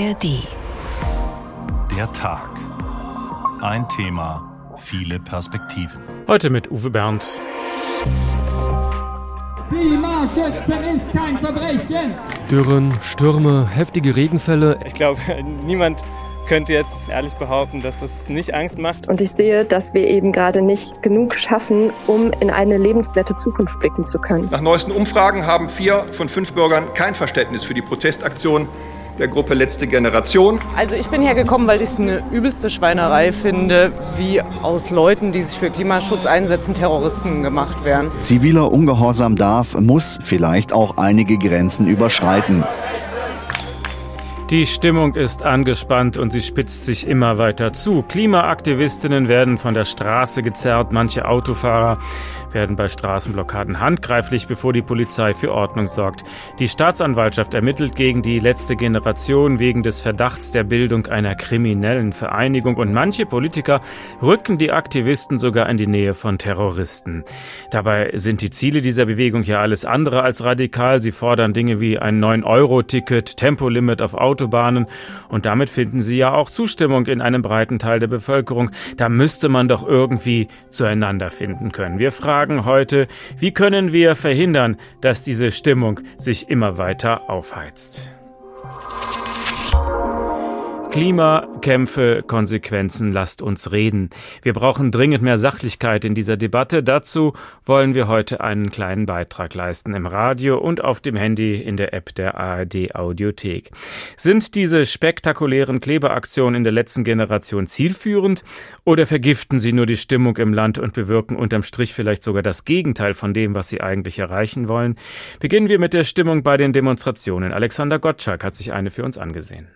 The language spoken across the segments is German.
ARD. Der Tag. Ein Thema, viele Perspektiven. Heute mit Uwe Bernd. Klimaschützen ist kein Verbrechen. Dürren, Stürme, heftige Regenfälle. Ich glaube, niemand könnte jetzt ehrlich behaupten, dass es nicht Angst macht. Und ich sehe, dass wir eben gerade nicht genug schaffen, um in eine lebenswerte Zukunft blicken zu können. Nach neuesten Umfragen haben vier von fünf Bürgern kein Verständnis für die Protestaktion der Gruppe Letzte Generation. Also ich bin hergekommen, weil ich es eine übelste Schweinerei finde, wie aus Leuten, die sich für Klimaschutz einsetzen, Terroristen gemacht werden. Ziviler Ungehorsam darf, muss vielleicht auch einige Grenzen überschreiten. Die Stimmung ist angespannt und sie spitzt sich immer weiter zu. Klimaaktivistinnen werden von der Straße gezerrt, manche Autofahrer werden bei Straßenblockaden handgreiflich, bevor die Polizei für Ordnung sorgt. Die Staatsanwaltschaft ermittelt gegen die letzte Generation wegen des Verdachts der Bildung einer kriminellen Vereinigung und manche Politiker rücken die Aktivisten sogar in die Nähe von Terroristen. Dabei sind die Ziele dieser Bewegung ja alles andere als radikal. Sie fordern Dinge wie ein 9-Euro-Ticket, Tempolimit auf Autobahnen. Und damit finden sie ja auch Zustimmung in einem breiten Teil der Bevölkerung. Da müsste man doch irgendwie zueinander finden können. Wir fragen heute, wie können wir verhindern, dass diese Stimmung sich immer weiter aufheizt? Klimakämpfe, Konsequenzen, lasst uns reden. Wir brauchen dringend mehr Sachlichkeit in dieser Debatte. Dazu wollen wir heute einen kleinen Beitrag leisten im Radio und auf dem Handy in der App der ARD Audiothek. Sind diese spektakulären Klebeaktionen in der letzten Generation zielführend oder vergiften sie nur die Stimmung im Land und bewirken unterm Strich vielleicht sogar das Gegenteil von dem, was sie eigentlich erreichen wollen? Beginnen wir mit der Stimmung bei den Demonstrationen. Alexander Gottschalk hat sich eine für uns angesehen.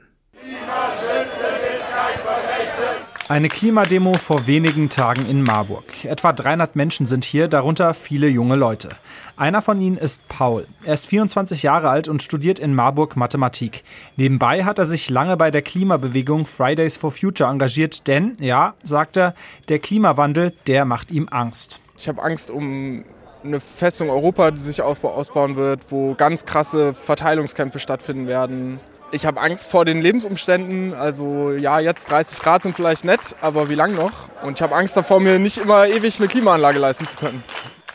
Eine Klimademo vor wenigen Tagen in Marburg. Etwa 300 Menschen sind hier, darunter viele junge Leute. Einer von ihnen ist Paul. Er ist 24 Jahre alt und studiert in Marburg Mathematik. Nebenbei hat er sich lange bei der Klimabewegung Fridays for Future engagiert, denn, ja, sagt er, der Klimawandel, der macht ihm Angst. Ich habe Angst um eine Festung Europa, die sich ausbauen wird, wo ganz krasse Verteilungskämpfe stattfinden werden ich habe Angst vor den Lebensumständen. Also ja, jetzt 30 Grad sind vielleicht nett, aber wie lange noch? Und ich habe Angst davor, mir nicht immer ewig eine Klimaanlage leisten zu können.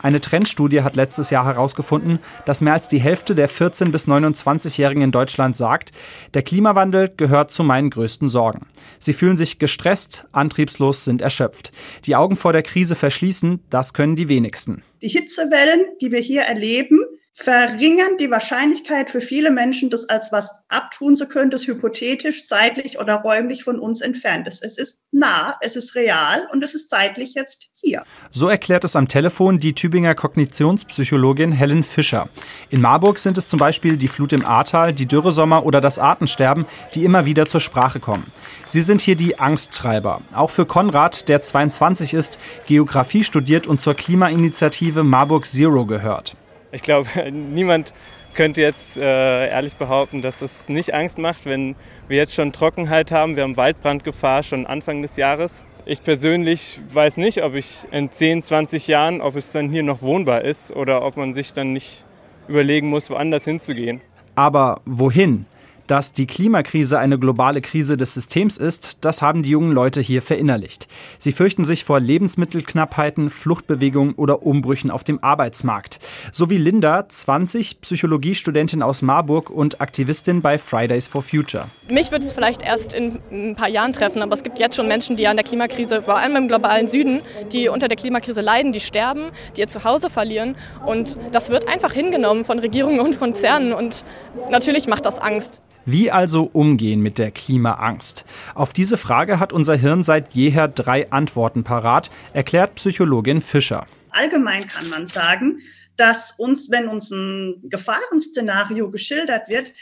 Eine Trendstudie hat letztes Jahr herausgefunden, dass mehr als die Hälfte der 14- bis 29-Jährigen in Deutschland sagt, der Klimawandel gehört zu meinen größten Sorgen. Sie fühlen sich gestresst, antriebslos, sind erschöpft. Die Augen vor der Krise verschließen, das können die wenigsten. Die Hitzewellen, die wir hier erleben, verringern die Wahrscheinlichkeit für viele Menschen, das als was abtun zu können, das hypothetisch, zeitlich oder räumlich von uns entfernt ist. Es ist nah, es ist real und es ist zeitlich jetzt hier. So erklärt es am Telefon die Tübinger Kognitionspsychologin Helen Fischer. In Marburg sind es zum Beispiel die Flut im Ahrtal, die Dürresommer oder das Artensterben, die immer wieder zur Sprache kommen. Sie sind hier die Angsttreiber. Auch für Konrad, der 22 ist, Geografie studiert und zur Klimainitiative Marburg Zero gehört. Ich glaube, niemand könnte jetzt äh, ehrlich behaupten, dass es nicht Angst macht, wenn wir jetzt schon Trockenheit haben. Wir haben Waldbrandgefahr schon Anfang des Jahres. Ich persönlich weiß nicht, ob ich in 10, 20 Jahren, ob es dann hier noch wohnbar ist oder ob man sich dann nicht überlegen muss, woanders hinzugehen. Aber wohin? Dass die Klimakrise eine globale Krise des Systems ist, das haben die jungen Leute hier verinnerlicht. Sie fürchten sich vor Lebensmittelknappheiten, Fluchtbewegungen oder Umbrüchen auf dem Arbeitsmarkt. So wie Linda, 20, Psychologiestudentin aus Marburg und Aktivistin bei Fridays for Future. Mich wird es vielleicht erst in ein paar Jahren treffen, aber es gibt jetzt schon Menschen, die an der Klimakrise, vor allem im globalen Süden, die unter der Klimakrise leiden, die sterben, die ihr Zuhause verlieren. Und das wird einfach hingenommen von Regierungen und Konzernen. Und natürlich macht das Angst. Wie also umgehen mit der Klimaangst? Auf diese Frage hat unser Hirn seit jeher drei Antworten parat, erklärt Psychologin Fischer. Allgemein kann man sagen, dass uns, wenn uns ein Gefahrenszenario geschildert wird,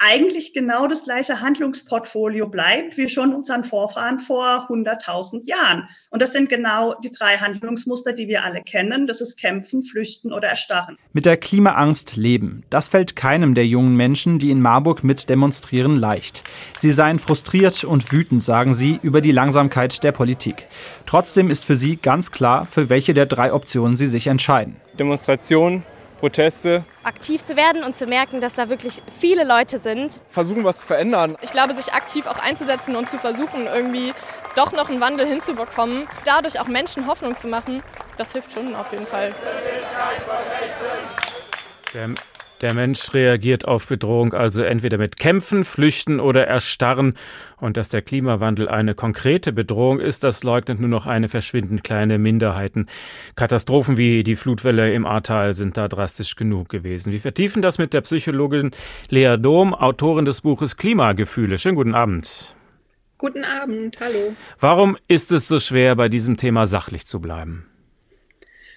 eigentlich genau das gleiche Handlungsportfolio bleibt wie schon unseren Vorfahren vor 100.000 Jahren. Und das sind genau die drei Handlungsmuster, die wir alle kennen. Das ist Kämpfen, Flüchten oder Erstarren. Mit der Klimaangst leben. Das fällt keinem der jungen Menschen, die in Marburg mit demonstrieren, leicht. Sie seien frustriert und wütend, sagen sie, über die Langsamkeit der Politik. Trotzdem ist für sie ganz klar, für welche der drei Optionen sie sich entscheiden. Demonstration Proteste. Aktiv zu werden und zu merken, dass da wirklich viele Leute sind. Versuchen, was zu verändern. Ich glaube, sich aktiv auch einzusetzen und zu versuchen, irgendwie doch noch einen Wandel hinzubekommen, dadurch auch Menschen Hoffnung zu machen, das hilft schon auf jeden Fall. Der, der Mensch reagiert auf Bedrohung also entweder mit Kämpfen, Flüchten oder Erstarren. Und dass der Klimawandel eine konkrete Bedrohung ist, das leugnet nur noch eine verschwindend kleine Minderheiten. Katastrophen wie die Flutwelle im Ahrtal sind da drastisch genug gewesen. Wir vertiefen das mit der Psychologin Lea Dom, Autorin des Buches Klimagefühle. Schönen guten Abend. Guten Abend, hallo. Warum ist es so schwer, bei diesem Thema sachlich zu bleiben?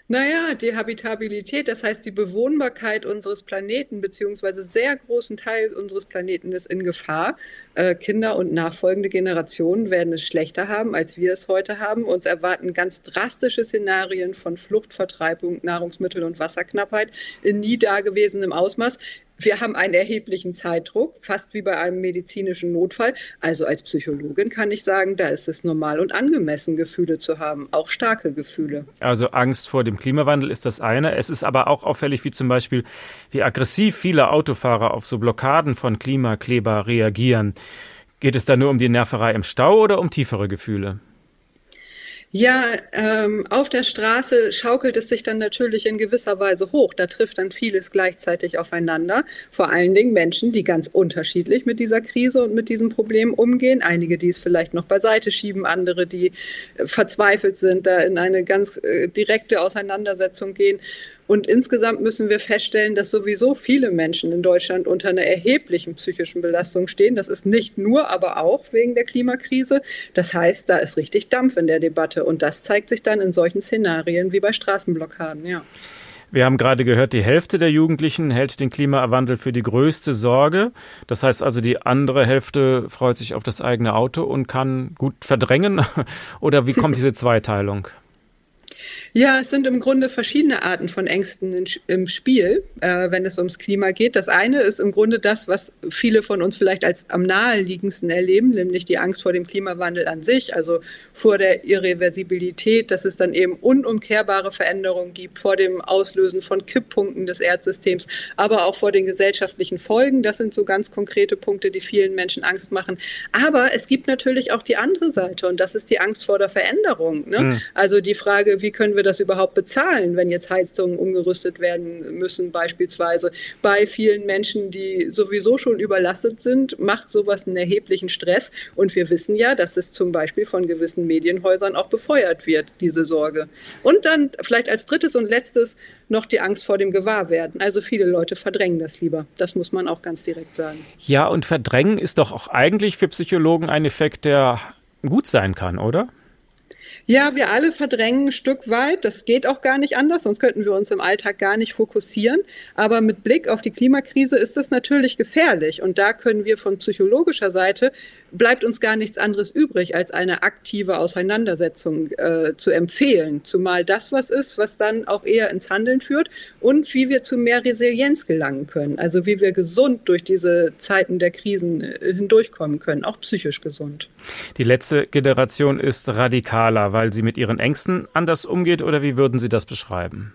Naja, die Habitabilität, das heißt die Bewohnbarkeit unseres Planeten, beziehungsweise sehr großen Teil unseres Planeten ist in Gefahr. Äh, Kinder und nachfolgende Generationen werden es schlechter haben, als wir es heute haben. Uns erwarten ganz drastische Szenarien von Flucht, Vertreibung, Nahrungsmittel- und Wasserknappheit in nie dagewesenem Ausmaß. Wir haben einen erheblichen Zeitdruck, fast wie bei einem medizinischen Notfall. Also als Psychologin kann ich sagen, da ist es normal und angemessen, Gefühle zu haben, auch starke Gefühle. Also Angst vor dem Klimawandel ist das eine. Es ist aber auch auffällig, wie zum Beispiel, wie aggressiv viele Autofahrer auf so Blockaden von Klimakleber reagieren. Geht es da nur um die Nerverei im Stau oder um tiefere Gefühle? Ja, ähm, auf der Straße schaukelt es sich dann natürlich in gewisser Weise hoch. Da trifft dann vieles gleichzeitig aufeinander. Vor allen Dingen Menschen, die ganz unterschiedlich mit dieser Krise und mit diesem Problem umgehen. Einige, die es vielleicht noch beiseite schieben, andere, die äh, verzweifelt sind, da in eine ganz äh, direkte Auseinandersetzung gehen. Und insgesamt müssen wir feststellen, dass sowieso viele Menschen in Deutschland unter einer erheblichen psychischen Belastung stehen. Das ist nicht nur, aber auch wegen der Klimakrise. Das heißt, da ist richtig Dampf in der Debatte. Und das zeigt sich dann in solchen Szenarien wie bei Straßenblockaden, ja. Wir haben gerade gehört, die Hälfte der Jugendlichen hält den Klimawandel für die größte Sorge. Das heißt also, die andere Hälfte freut sich auf das eigene Auto und kann gut verdrängen. Oder wie kommt diese Zweiteilung? Ja, es sind im Grunde verschiedene Arten von Ängsten im Spiel, äh, wenn es ums Klima geht. Das eine ist im Grunde das, was viele von uns vielleicht als am naheliegendsten erleben, nämlich die Angst vor dem Klimawandel an sich, also vor der Irreversibilität, dass es dann eben unumkehrbare Veränderungen gibt, vor dem Auslösen von Kipppunkten des Erdsystems, aber auch vor den gesellschaftlichen Folgen. Das sind so ganz konkrete Punkte, die vielen Menschen Angst machen. Aber es gibt natürlich auch die andere Seite und das ist die Angst vor der Veränderung. Ne? Mhm. Also die Frage, wie können wir wir das überhaupt bezahlen, wenn jetzt Heizungen umgerüstet werden müssen, beispielsweise. Bei vielen Menschen, die sowieso schon überlastet sind, macht sowas einen erheblichen Stress. Und wir wissen ja, dass es zum Beispiel von gewissen Medienhäusern auch befeuert wird, diese Sorge. Und dann vielleicht als drittes und letztes noch die Angst vor dem Gewahrwerden. Also viele Leute verdrängen das lieber. Das muss man auch ganz direkt sagen. Ja, und verdrängen ist doch auch eigentlich für Psychologen ein Effekt, der gut sein kann, oder? Ja, wir alle verdrängen ein Stück weit. Das geht auch gar nicht anders, sonst könnten wir uns im Alltag gar nicht fokussieren. Aber mit Blick auf die Klimakrise ist das natürlich gefährlich. Und da können wir von psychologischer Seite bleibt uns gar nichts anderes übrig, als eine aktive Auseinandersetzung äh, zu empfehlen. Zumal das was ist, was dann auch eher ins Handeln führt und wie wir zu mehr Resilienz gelangen können. Also wie wir gesund durch diese Zeiten der Krisen äh, hindurchkommen können, auch psychisch gesund. Die letzte Generation ist radikaler, weil sie mit ihren Ängsten anders umgeht oder wie würden Sie das beschreiben?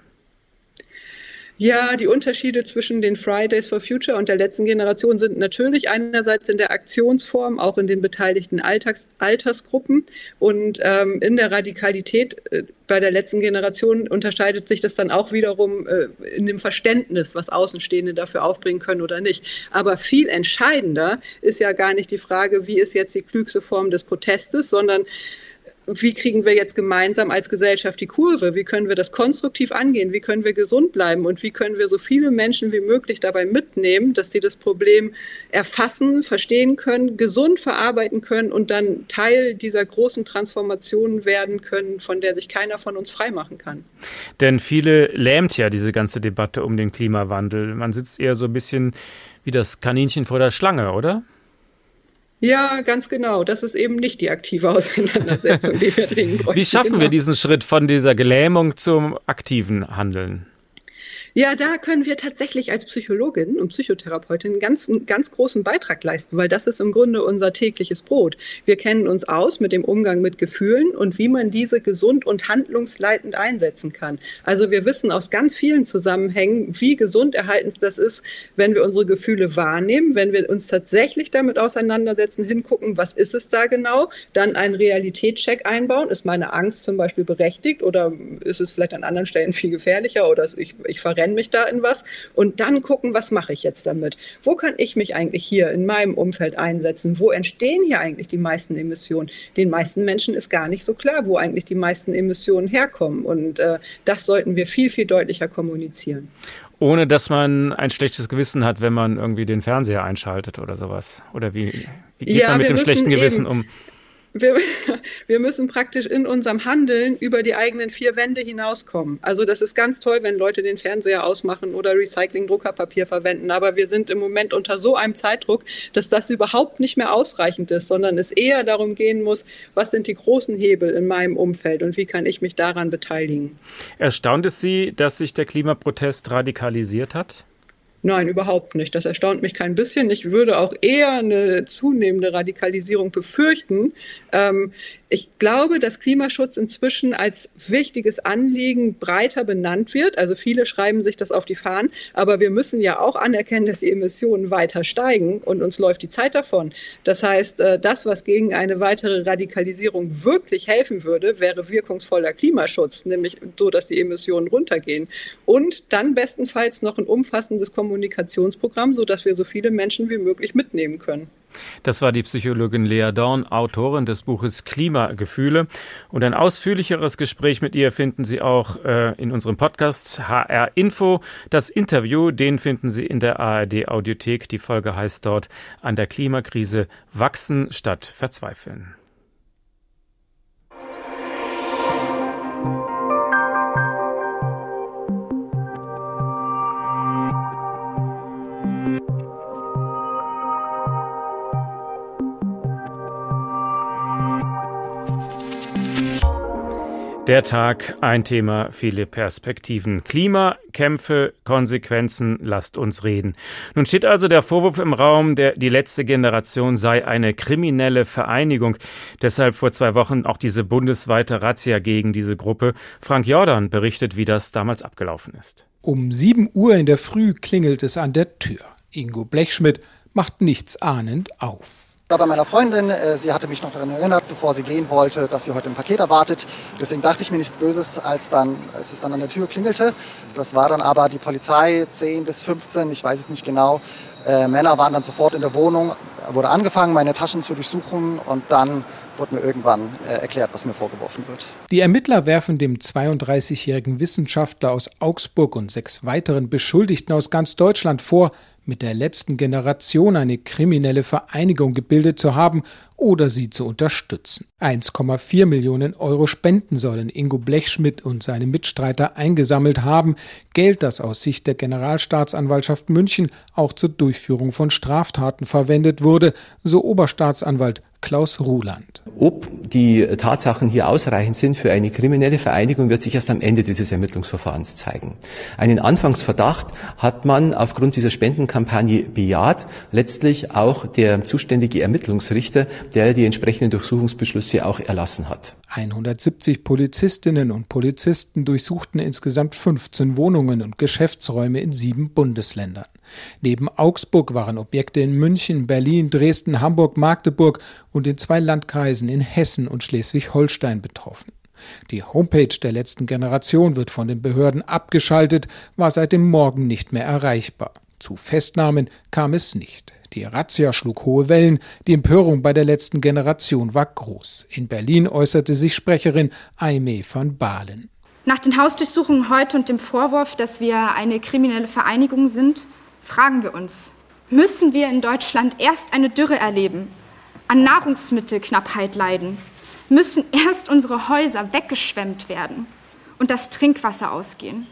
Ja, die Unterschiede zwischen den Fridays for Future und der letzten Generation sind natürlich einerseits in der Aktionsform, auch in den beteiligten Alltags Altersgruppen und ähm, in der Radikalität. Äh, bei der letzten Generation unterscheidet sich das dann auch wiederum äh, in dem Verständnis, was Außenstehende dafür aufbringen können oder nicht. Aber viel entscheidender ist ja gar nicht die Frage, wie ist jetzt die klügste Form des Protestes, sondern wie kriegen wir jetzt gemeinsam als Gesellschaft die Kurve? Wie können wir das konstruktiv angehen? Wie können wir gesund bleiben? Und wie können wir so viele Menschen wie möglich dabei mitnehmen, dass sie das Problem erfassen, verstehen können, gesund verarbeiten können und dann Teil dieser großen Transformation werden können, von der sich keiner von uns freimachen kann? Denn viele lähmt ja diese ganze Debatte um den Klimawandel. Man sitzt eher so ein bisschen wie das Kaninchen vor der Schlange, oder? Ja, ganz genau. Das ist eben nicht die aktive Auseinandersetzung, die wir dringend bräuchten. Wie schaffen genau. wir diesen Schritt von dieser Gelähmung zum aktiven Handeln? Ja, da können wir tatsächlich als Psychologin und Psychotherapeutin einen ganz, ganz großen Beitrag leisten, weil das ist im Grunde unser tägliches Brot. Wir kennen uns aus mit dem Umgang mit Gefühlen und wie man diese gesund und handlungsleitend einsetzen kann. Also wir wissen aus ganz vielen Zusammenhängen, wie gesund erhaltend das ist, wenn wir unsere Gefühle wahrnehmen, wenn wir uns tatsächlich damit auseinandersetzen, hingucken, was ist es da genau, dann einen Realitätscheck einbauen. Ist meine Angst zum Beispiel berechtigt oder ist es vielleicht an anderen Stellen viel gefährlicher oder ich, ich verrenne verrenne mich da in was und dann gucken, was mache ich jetzt damit? Wo kann ich mich eigentlich hier in meinem Umfeld einsetzen? Wo entstehen hier eigentlich die meisten Emissionen? Den meisten Menschen ist gar nicht so klar, wo eigentlich die meisten Emissionen herkommen und äh, das sollten wir viel, viel deutlicher kommunizieren. Ohne dass man ein schlechtes Gewissen hat, wenn man irgendwie den Fernseher einschaltet oder sowas. Oder wie, wie geht ja, man mit dem schlechten Gewissen um? Wir, wir müssen praktisch in unserem Handeln über die eigenen vier Wände hinauskommen. Also das ist ganz toll, wenn Leute den Fernseher ausmachen oder Recycling-Druckerpapier verwenden. Aber wir sind im Moment unter so einem Zeitdruck, dass das überhaupt nicht mehr ausreichend ist, sondern es eher darum gehen muss, was sind die großen Hebel in meinem Umfeld und wie kann ich mich daran beteiligen. Erstaunt es Sie, dass sich der Klimaprotest radikalisiert hat? Nein, überhaupt nicht. Das erstaunt mich kein bisschen. Ich würde auch eher eine zunehmende Radikalisierung befürchten. Ähm, ich glaube, dass Klimaschutz inzwischen als wichtiges Anliegen breiter benannt wird. Also viele schreiben sich das auf die Fahnen. Aber wir müssen ja auch anerkennen, dass die Emissionen weiter steigen und uns läuft die Zeit davon. Das heißt, äh, das, was gegen eine weitere Radikalisierung wirklich helfen würde, wäre wirkungsvoller Klimaschutz, nämlich so, dass die Emissionen runtergehen. Und dann bestenfalls noch ein umfassendes Kommunikationsprogramm, sodass wir so viele Menschen wie möglich mitnehmen können. Das war die Psychologin Lea Dorn, Autorin des Buches Klimagefühle. Und ein ausführlicheres Gespräch mit ihr finden Sie auch äh, in unserem Podcast HR Info. Das Interview, den finden Sie in der ARD Audiothek. Die Folge heißt dort An der Klimakrise wachsen statt verzweifeln. Der Tag, ein Thema, viele Perspektiven. Klimakämpfe, Konsequenzen, lasst uns reden. Nun steht also der Vorwurf im Raum, der, die letzte Generation sei eine kriminelle Vereinigung. Deshalb vor zwei Wochen auch diese bundesweite Razzia gegen diese Gruppe. Frank Jordan berichtet, wie das damals abgelaufen ist. Um 7 Uhr in der Früh klingelt es an der Tür. Ingo Blechschmidt macht nichts ahnend auf war bei meiner Freundin. Äh, sie hatte mich noch daran erinnert, bevor sie gehen wollte, dass sie heute ein Paket erwartet. Deswegen dachte ich mir nichts Böses, als, dann, als es dann an der Tür klingelte. Das war dann aber die Polizei, 10 bis 15, ich weiß es nicht genau. Äh, Männer waren dann sofort in der Wohnung, wurde angefangen, meine Taschen zu durchsuchen und dann wurde mir irgendwann äh, erklärt, was mir vorgeworfen wird. Die Ermittler werfen dem 32-jährigen Wissenschaftler aus Augsburg und sechs weiteren Beschuldigten aus ganz Deutschland vor, mit der letzten Generation eine kriminelle Vereinigung gebildet zu haben oder sie zu unterstützen. 1,4 Millionen Euro Spenden sollen Ingo Blechschmidt und seine Mitstreiter eingesammelt haben, Geld, das aus Sicht der Generalstaatsanwaltschaft München auch zur Durchführung von Straftaten verwendet wurde, so Oberstaatsanwalt Klaus Ruland. Ob die Tatsachen hier ausreichend sind für eine kriminelle Vereinigung, wird sich erst am Ende dieses Ermittlungsverfahrens zeigen. Einen Anfangsverdacht hat man aufgrund dieser Spendenkampagne bejaht, letztlich auch der zuständige Ermittlungsrichter, der die entsprechenden Durchsuchungsbeschlüsse auch erlassen hat. 170 Polizistinnen und Polizisten durchsuchten insgesamt 15 Wohnungen und Geschäftsräume in sieben Bundesländern. Neben Augsburg waren Objekte in München, Berlin, Dresden, Hamburg, Magdeburg und in zwei Landkreisen in Hessen und Schleswig-Holstein betroffen. Die Homepage der letzten Generation wird von den Behörden abgeschaltet, war seit dem Morgen nicht mehr erreichbar. Zu Festnahmen kam es nicht. Die Razzia schlug hohe Wellen, die Empörung bei der letzten Generation war groß. In Berlin äußerte sich Sprecherin Aimee van Balen. Nach den Hausdurchsuchungen heute und dem Vorwurf, dass wir eine kriminelle Vereinigung sind, fragen wir uns, müssen wir in Deutschland erst eine Dürre erleben, an Nahrungsmittelknappheit leiden, müssen erst unsere Häuser weggeschwemmt werden und das Trinkwasser ausgehen,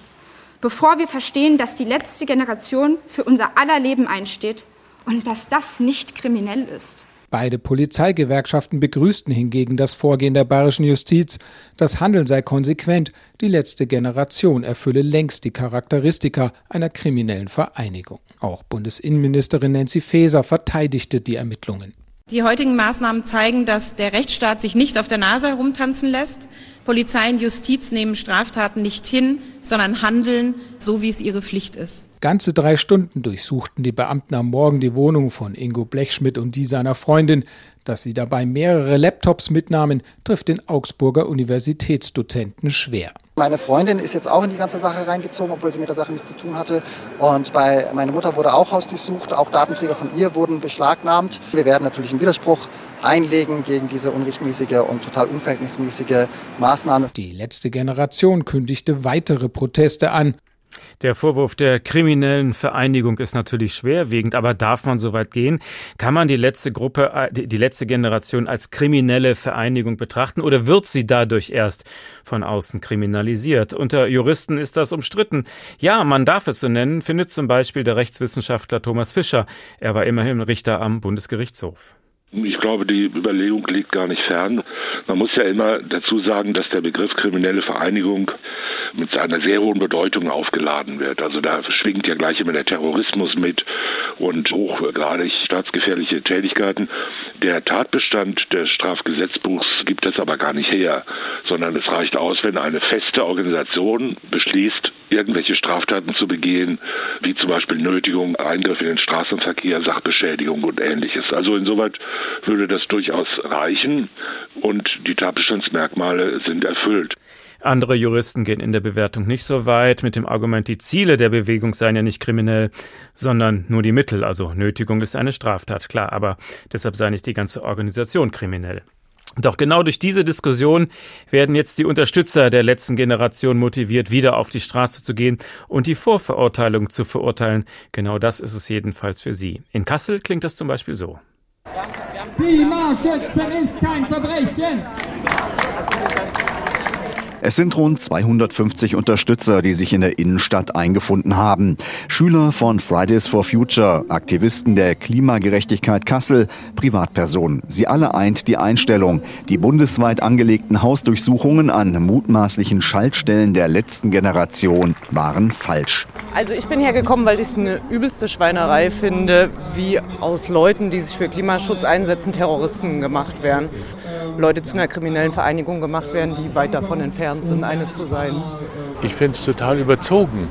bevor wir verstehen, dass die letzte Generation für unser aller Leben einsteht und dass das nicht kriminell ist. Beide Polizeigewerkschaften begrüßten hingegen das Vorgehen der bayerischen Justiz. Das Handeln sei konsequent, die letzte Generation erfülle längst die Charakteristika einer kriminellen Vereinigung. Auch Bundesinnenministerin Nancy Faeser verteidigte die Ermittlungen. Die heutigen Maßnahmen zeigen, dass der Rechtsstaat sich nicht auf der Nase herumtanzen lässt. Polizei und Justiz nehmen Straftaten nicht hin, sondern handeln, so wie es ihre Pflicht ist. Ganze drei Stunden durchsuchten die Beamten am Morgen die Wohnung von Ingo Blechschmidt und die seiner Freundin. Dass sie dabei mehrere Laptops mitnahmen, trifft den Augsburger Universitätsdozenten schwer. Meine Freundin ist jetzt auch in die ganze Sache reingezogen, obwohl sie mit der Sache nichts zu tun hatte. Und bei meiner Mutter wurde auch Haus durchsucht, auch Datenträger von ihr wurden beschlagnahmt. Wir werden natürlich einen Widerspruch einlegen gegen diese unrechtmäßige und total unverhältnismäßige Maßnahme. Die letzte Generation kündigte weitere Proteste an. Der Vorwurf der kriminellen Vereinigung ist natürlich schwerwiegend, aber darf man so weit gehen? Kann man die letzte Gruppe, äh, die letzte Generation als kriminelle Vereinigung betrachten oder wird sie dadurch erst von außen kriminalisiert? Unter Juristen ist das umstritten. Ja, man darf es so nennen, findet zum Beispiel der Rechtswissenschaftler Thomas Fischer. Er war immerhin Richter am Bundesgerichtshof. Ich glaube, die Überlegung liegt gar nicht fern. Man muss ja immer dazu sagen, dass der Begriff kriminelle Vereinigung mit einer sehr hohen Bedeutung aufgeladen wird. Also da schwingt ja gleich immer der Terrorismus mit und hochgradig staatsgefährliche Tätigkeiten. Der Tatbestand des Strafgesetzbuchs gibt das aber gar nicht her, sondern es reicht aus, wenn eine feste Organisation beschließt, irgendwelche Straftaten zu begehen, wie zum Beispiel Nötigung, Eingriff in den Straßenverkehr, Sachbeschädigung und ähnliches. Also insoweit würde das durchaus reichen und die Tatbestandsmerkmale sind erfüllt. Andere Juristen gehen in der Bewertung nicht so weit mit dem Argument, die Ziele der Bewegung seien ja nicht kriminell, sondern nur die Mittel. Also Nötigung ist eine Straftat, klar, aber deshalb sei nicht die ganze Organisation kriminell. Doch genau durch diese Diskussion werden jetzt die Unterstützer der letzten Generation motiviert, wieder auf die Straße zu gehen und die Vorverurteilung zu verurteilen. Genau das ist es jedenfalls für sie. In Kassel klingt das zum Beispiel so. Klimaschützen ist kein Verbrechen. Es sind rund 250 Unterstützer, die sich in der Innenstadt eingefunden haben. Schüler von Fridays for Future, Aktivisten der Klimagerechtigkeit Kassel, Privatpersonen. Sie alle eint die Einstellung. Die bundesweit angelegten Hausdurchsuchungen an mutmaßlichen Schaltstellen der letzten Generation waren falsch. Also ich bin hergekommen, weil ich es eine übelste Schweinerei finde, wie aus Leuten, die sich für Klimaschutz einsetzen, Terroristen gemacht werden. Leute zu einer kriminellen Vereinigung gemacht werden, die weit davon entfernt sind, eine zu sein. Ich finde es total überzogen.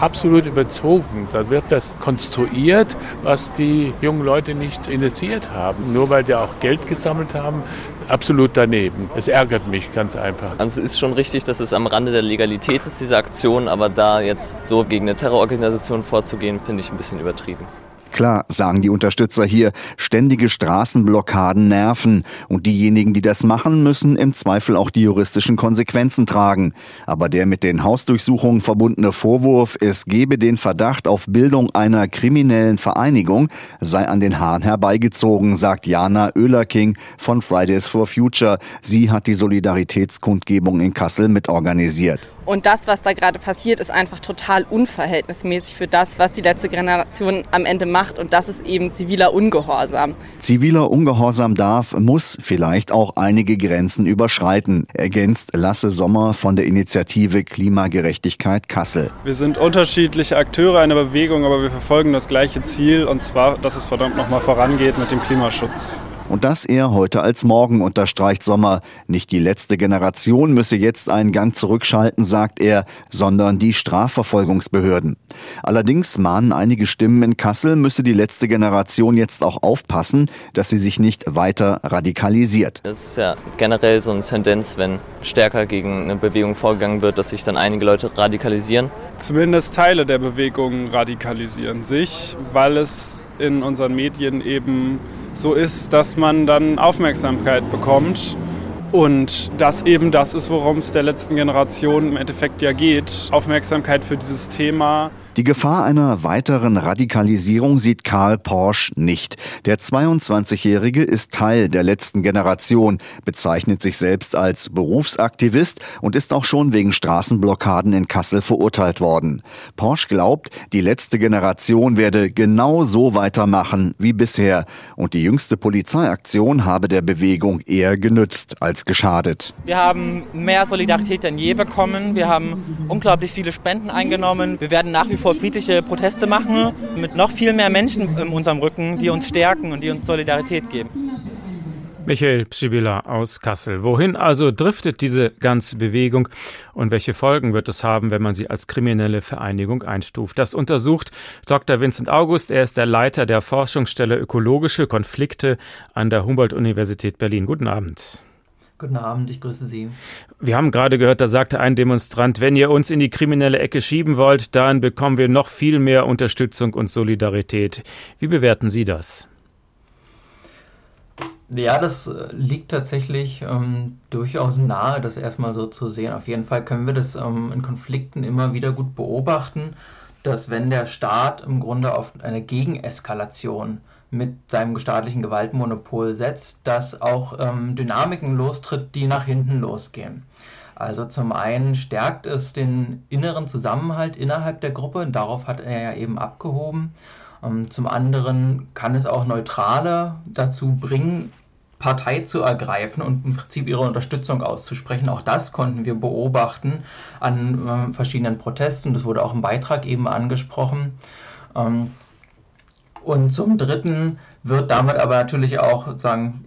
Absolut überzogen. Da wird das konstruiert, was die jungen Leute nicht initiiert haben. Nur weil die auch Geld gesammelt haben, absolut daneben. Es ärgert mich ganz einfach. Also es ist schon richtig, dass es am Rande der Legalität ist, diese Aktion, aber da jetzt so gegen eine Terrororganisation vorzugehen, finde ich ein bisschen übertrieben. Klar, sagen die Unterstützer hier, ständige Straßenblockaden nerven und diejenigen, die das machen, müssen im Zweifel auch die juristischen Konsequenzen tragen. Aber der mit den Hausdurchsuchungen verbundene Vorwurf, es gebe den Verdacht auf Bildung einer kriminellen Vereinigung, sei an den Haaren herbeigezogen, sagt Jana Oehlerking von Fridays for Future. Sie hat die Solidaritätskundgebung in Kassel mitorganisiert. Und das, was da gerade passiert, ist einfach total unverhältnismäßig für das, was die letzte Generation am Ende macht. Und das ist eben ziviler Ungehorsam. Ziviler Ungehorsam darf, muss vielleicht auch einige Grenzen überschreiten, ergänzt Lasse Sommer von der Initiative Klimagerechtigkeit Kassel. Wir sind unterschiedliche Akteure einer Bewegung, aber wir verfolgen das gleiche Ziel, und zwar, dass es verdammt nochmal vorangeht mit dem Klimaschutz. Und das eher heute als morgen, unterstreicht Sommer. Nicht die letzte Generation müsse jetzt einen Gang zurückschalten, sagt er, sondern die Strafverfolgungsbehörden. Allerdings mahnen einige Stimmen in Kassel, müsse die letzte Generation jetzt auch aufpassen, dass sie sich nicht weiter radikalisiert. Das ist ja generell so eine Tendenz, wenn stärker gegen eine Bewegung vorgegangen wird, dass sich dann einige Leute radikalisieren. Zumindest Teile der Bewegung radikalisieren sich, weil es in unseren Medien eben so ist, dass man dann Aufmerksamkeit bekommt. Und das eben das ist, worum es der letzten Generation im Endeffekt ja geht. Aufmerksamkeit für dieses Thema, Die Gefahr einer weiteren Radikalisierung sieht Karl Porsch nicht. Der 22-Jährige ist Teil der letzten Generation, bezeichnet sich selbst als Berufsaktivist und ist auch schon wegen Straßenblockaden in Kassel verurteilt worden. Porsch glaubt, die letzte Generation werde genau so weitermachen wie bisher und die jüngste Polizeiaktion habe der Bewegung eher genützt als geschadet. Wir haben mehr Solidarität denn je bekommen. Wir haben unglaublich viele Spenden eingenommen. Wir werden nach wie friedliche Proteste machen mit noch viel mehr Menschen in unserem Rücken, die uns stärken und die uns Solidarität geben. Michael Pschibilla aus Kassel. Wohin also driftet diese ganze Bewegung und welche Folgen wird es haben, wenn man sie als kriminelle Vereinigung einstuft? Das untersucht Dr. Vincent August. Er ist der Leiter der Forschungsstelle Ökologische Konflikte an der Humboldt-Universität Berlin. Guten Abend. Guten Abend, ich grüße Sie. Wir haben gerade gehört, da sagte ein Demonstrant, wenn ihr uns in die kriminelle Ecke schieben wollt, dann bekommen wir noch viel mehr Unterstützung und Solidarität. Wie bewerten Sie das? Ja, das äh, liegt tatsächlich ähm, durchaus nahe, das erstmal so zu sehen. Auf jeden Fall können wir das ähm, in Konflikten immer wieder gut beobachten, dass wenn der Staat im Grunde auf eine Gegeneskalation mit seinem staatlichen Gewaltmonopol setzt, dass auch ähm, Dynamiken lostritt, die nach hinten losgehen. Also zum einen stärkt es den inneren Zusammenhalt innerhalb der Gruppe, darauf hat er ja eben abgehoben. Ähm, zum anderen kann es auch Neutrale dazu bringen, Partei zu ergreifen und im Prinzip ihre Unterstützung auszusprechen. Auch das konnten wir beobachten an äh, verschiedenen Protesten. Das wurde auch im Beitrag eben angesprochen. Ähm, und zum Dritten wird damit aber natürlich auch sozusagen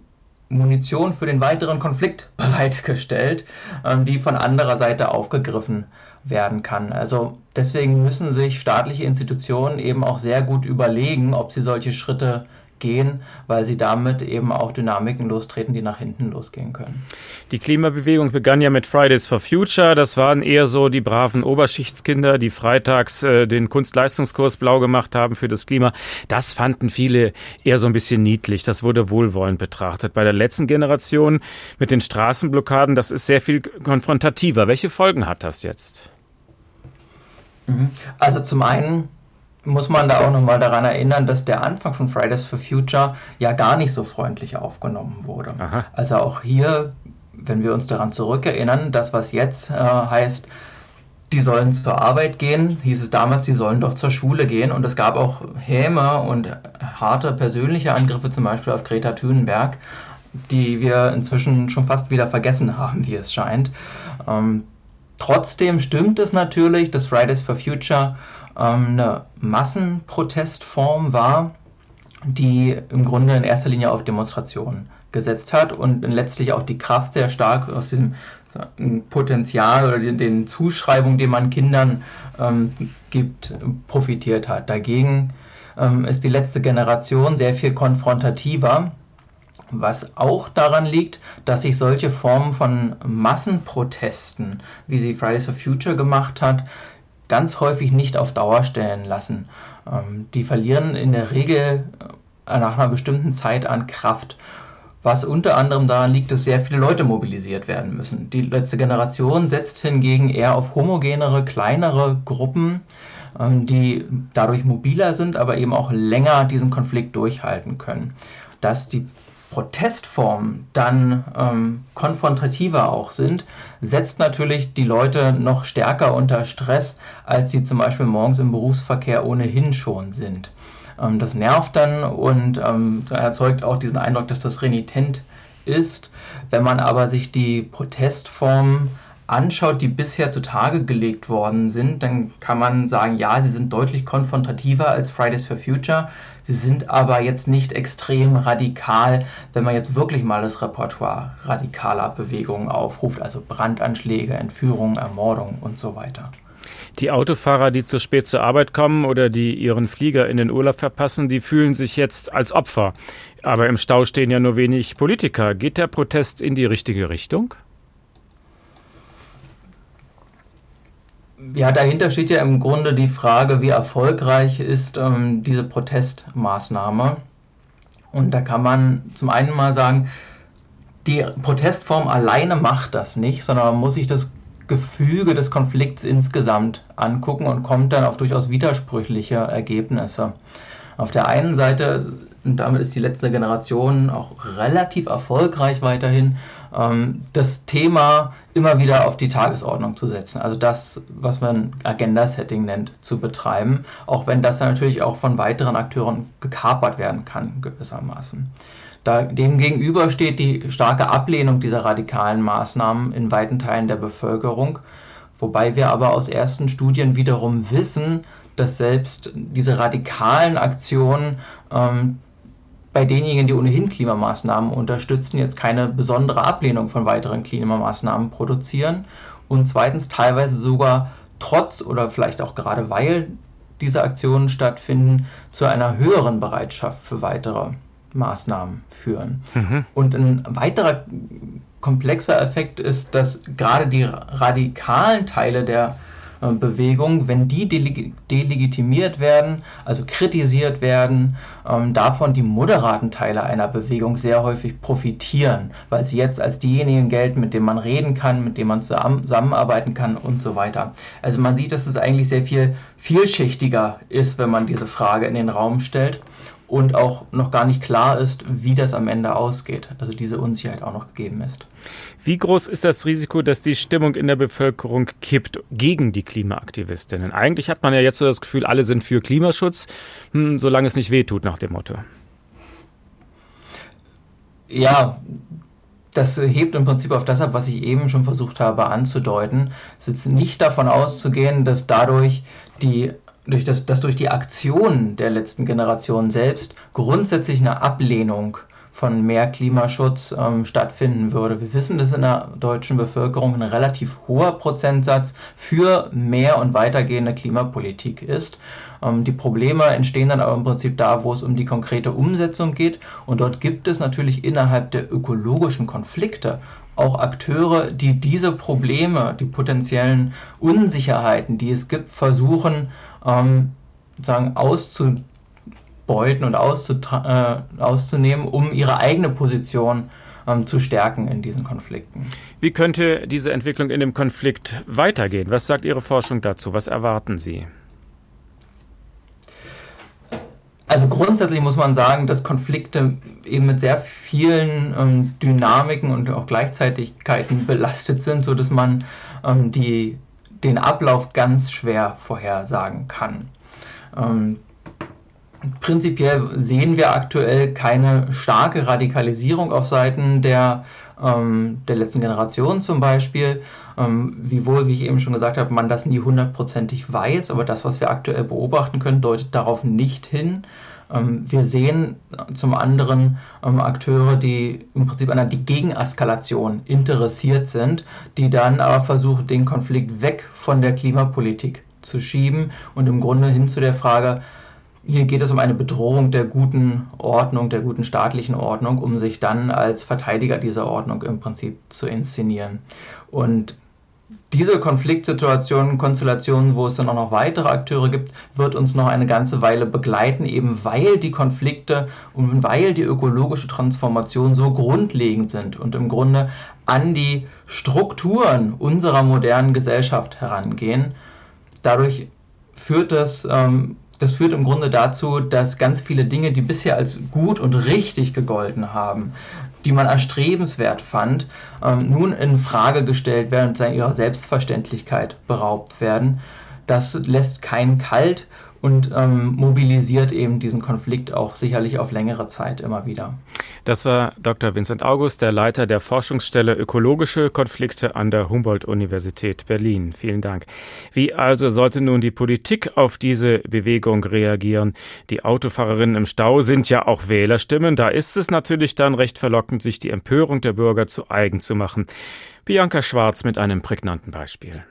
Munition für den weiteren Konflikt bereitgestellt, ähm, die von anderer Seite aufgegriffen werden kann. Also deswegen müssen sich staatliche Institutionen eben auch sehr gut überlegen, ob sie solche Schritte gehen, weil sie damit eben auch Dynamiken lostreten, die nach hinten losgehen können. Die Klimabewegung begann ja mit Fridays for Future. Das waren eher so die braven Oberschichtskinder, die freitags äh, den Kunstleistungskurs blau gemacht haben für das Klima. Das fanden viele eher so ein bisschen niedlich. Das wurde wohlwollend betrachtet. Bei der letzten Generation mit den Straßenblockaden, das ist sehr viel konfrontativer. Welche Folgen hat das jetzt? Mhm. Also zum einen muss man da auch nochmal daran erinnern, dass der Anfang von Fridays for Future ja gar nicht so freundlich aufgenommen wurde. Aha. Also auch hier, wenn wir uns daran zurückerinnern, das, was jetzt äh, heißt, die sollen zur Arbeit gehen, hieß es damals, die sollen doch zur Schule gehen. Und es gab auch Häme und harte persönliche Angriffe, zum Beispiel auf Greta Thunberg, die wir inzwischen schon fast wieder vergessen haben, wie es scheint. Ähm, trotzdem stimmt es natürlich, dass Fridays for Future eine Massenprotestform war, die im Grunde in erster Linie auf Demonstrationen gesetzt hat und letztlich auch die Kraft sehr stark aus diesem Potenzial oder den, den Zuschreibungen, die man Kindern ähm, gibt, profitiert hat. Dagegen ähm, ist die letzte Generation sehr viel konfrontativer, was auch daran liegt, dass sich solche Formen von Massenprotesten, wie sie Fridays for Future gemacht hat, ganz häufig nicht auf Dauer stellen lassen. Ähm, die verlieren in der Regel äh, nach einer bestimmten Zeit an Kraft. Was unter anderem daran liegt, dass sehr viele Leute mobilisiert werden müssen. Die letzte Generation setzt hingegen eher auf homogenere, kleinere Gruppen, ähm, die dadurch mobiler sind, aber eben auch länger diesen Konflikt durchhalten können. Dass die Protestformen dann ähm, konfrontativer auch sind, setzt natürlich die Leute noch stärker unter Stress, als sie zum Beispiel morgens im Berufsverkehr ohnehin schon sind. Ähm, das nervt dann und ähm, erzeugt auch diesen Eindruck, dass das renitent ist. Wenn man aber sich die Protestformen anschaut, die bisher zutage gelegt worden sind, dann kann man sagen, ja, sie sind deutlich konfrontativer als Fridays for Future. Sie sind aber jetzt nicht extrem radikal, wenn man jetzt wirklich mal das Repertoire radikaler Bewegungen aufruft, also Brandanschläge, Entführungen, Ermordungen und so weiter. Die Autofahrer, die zu spät zur Arbeit kommen oder die ihren Flieger in den Urlaub verpassen, die fühlen sich jetzt als Opfer. Aber im Stau stehen ja nur wenig Politiker. Geht der Protest in die richtige Richtung? Ja, dahinter steht ja im Grunde die Frage, wie erfolgreich ist ähm, diese Protestmaßnahme. Und da kann man zum einen mal sagen, die Protestform alleine macht das nicht, sondern man muss sich das Gefüge des Konflikts insgesamt angucken und kommt dann auf durchaus widersprüchliche Ergebnisse. Auf der einen Seite, und damit ist die letzte Generation auch relativ erfolgreich weiterhin, das Thema immer wieder auf die Tagesordnung zu setzen. Also das, was man Agenda-Setting nennt, zu betreiben, auch wenn das dann natürlich auch von weiteren Akteuren gekapert werden kann, gewissermaßen. Da, demgegenüber steht die starke Ablehnung dieser radikalen Maßnahmen in weiten Teilen der Bevölkerung, wobei wir aber aus ersten Studien wiederum wissen, dass selbst diese radikalen Aktionen ähm, bei denjenigen, die ohnehin Klimamaßnahmen unterstützen, jetzt keine besondere Ablehnung von weiteren Klimamaßnahmen produzieren und zweitens teilweise sogar trotz oder vielleicht auch gerade weil diese Aktionen stattfinden, zu einer höheren Bereitschaft für weitere Maßnahmen führen. Mhm. Und ein weiterer komplexer Effekt ist, dass gerade die radikalen Teile der Bewegung, wenn die delegitimiert werden, also kritisiert werden, ähm, davon die moderaten Teile einer Bewegung sehr häufig profitieren, weil sie jetzt als diejenigen gelten, mit denen man reden kann, mit denen man zusammenarbeiten kann und so weiter. Also man sieht, dass es eigentlich sehr viel vielschichtiger ist, wenn man diese Frage in den Raum stellt und auch noch gar nicht klar ist, wie das am Ende ausgeht. Also diese Unsicherheit auch noch gegeben ist. Wie groß ist das Risiko, dass die Stimmung in der Bevölkerung kippt gegen die Klimaaktivistinnen? Eigentlich hat man ja jetzt so das Gefühl, alle sind für Klimaschutz, hm, solange es nicht wehtut, nach dem Motto. Ja, das hebt im Prinzip auf das ab, was ich eben schon versucht habe anzudeuten. Es ist nicht davon auszugehen, dass dadurch die durch das, dass durch die Aktion der letzten Generation selbst grundsätzlich eine Ablehnung von mehr Klimaschutz ähm, stattfinden würde. Wir wissen, dass in der deutschen Bevölkerung ein relativ hoher Prozentsatz für mehr und weitergehende Klimapolitik ist. Ähm, die Probleme entstehen dann aber im Prinzip da, wo es um die konkrete Umsetzung geht. Und dort gibt es natürlich innerhalb der ökologischen Konflikte auch Akteure, die diese Probleme, die potenziellen Unsicherheiten, die es gibt, versuchen ähm, sagen, auszubeuten und äh, auszunehmen, um ihre eigene Position ähm, zu stärken in diesen Konflikten. Wie könnte diese Entwicklung in dem Konflikt weitergehen? Was sagt Ihre Forschung dazu? Was erwarten Sie? Also grundsätzlich muss man sagen, dass Konflikte eben mit sehr vielen ähm, Dynamiken und auch Gleichzeitigkeiten belastet sind, sodass man ähm, die den Ablauf ganz schwer vorhersagen kann. Ähm, prinzipiell sehen wir aktuell keine starke Radikalisierung auf Seiten der, ähm, der letzten Generation zum Beispiel. Ähm, wiewohl, wie ich eben schon gesagt habe, man das nie hundertprozentig weiß, aber das, was wir aktuell beobachten können, deutet darauf nicht hin. Ähm, wir sehen zum anderen ähm, Akteure, die im Prinzip an der Gegeneskalation interessiert sind, die dann aber versuchen, den Konflikt weg von der Klimapolitik zu schieben und im Grunde hin zu der Frage, hier geht es um eine Bedrohung der guten Ordnung, der guten staatlichen Ordnung, um sich dann als Verteidiger dieser Ordnung im Prinzip zu inszenieren. Und diese Konfliktsituationen, Konstellationen, wo es dann auch noch weitere Akteure gibt, wird uns noch eine ganze Weile begleiten, eben weil die Konflikte und weil die ökologische Transformation so grundlegend sind und im Grunde an die Strukturen unserer modernen Gesellschaft herangehen. Dadurch führt das ähm, das führt im Grunde dazu, dass ganz viele Dinge, die bisher als gut und richtig gegolten haben, die man erstrebenswert fand, ähm, nun in Frage gestellt werden und ihrer Selbstverständlichkeit beraubt werden. Das lässt keinen kalt und ähm, mobilisiert eben diesen Konflikt auch sicherlich auf längere Zeit immer wieder. Das war Dr. Vincent August, der Leiter der Forschungsstelle Ökologische Konflikte an der Humboldt-Universität Berlin. Vielen Dank. Wie also sollte nun die Politik auf diese Bewegung reagieren? Die Autofahrerinnen im Stau sind ja auch Wählerstimmen. Da ist es natürlich dann recht verlockend, sich die Empörung der Bürger zu eigen zu machen. Bianca Schwarz mit einem prägnanten Beispiel.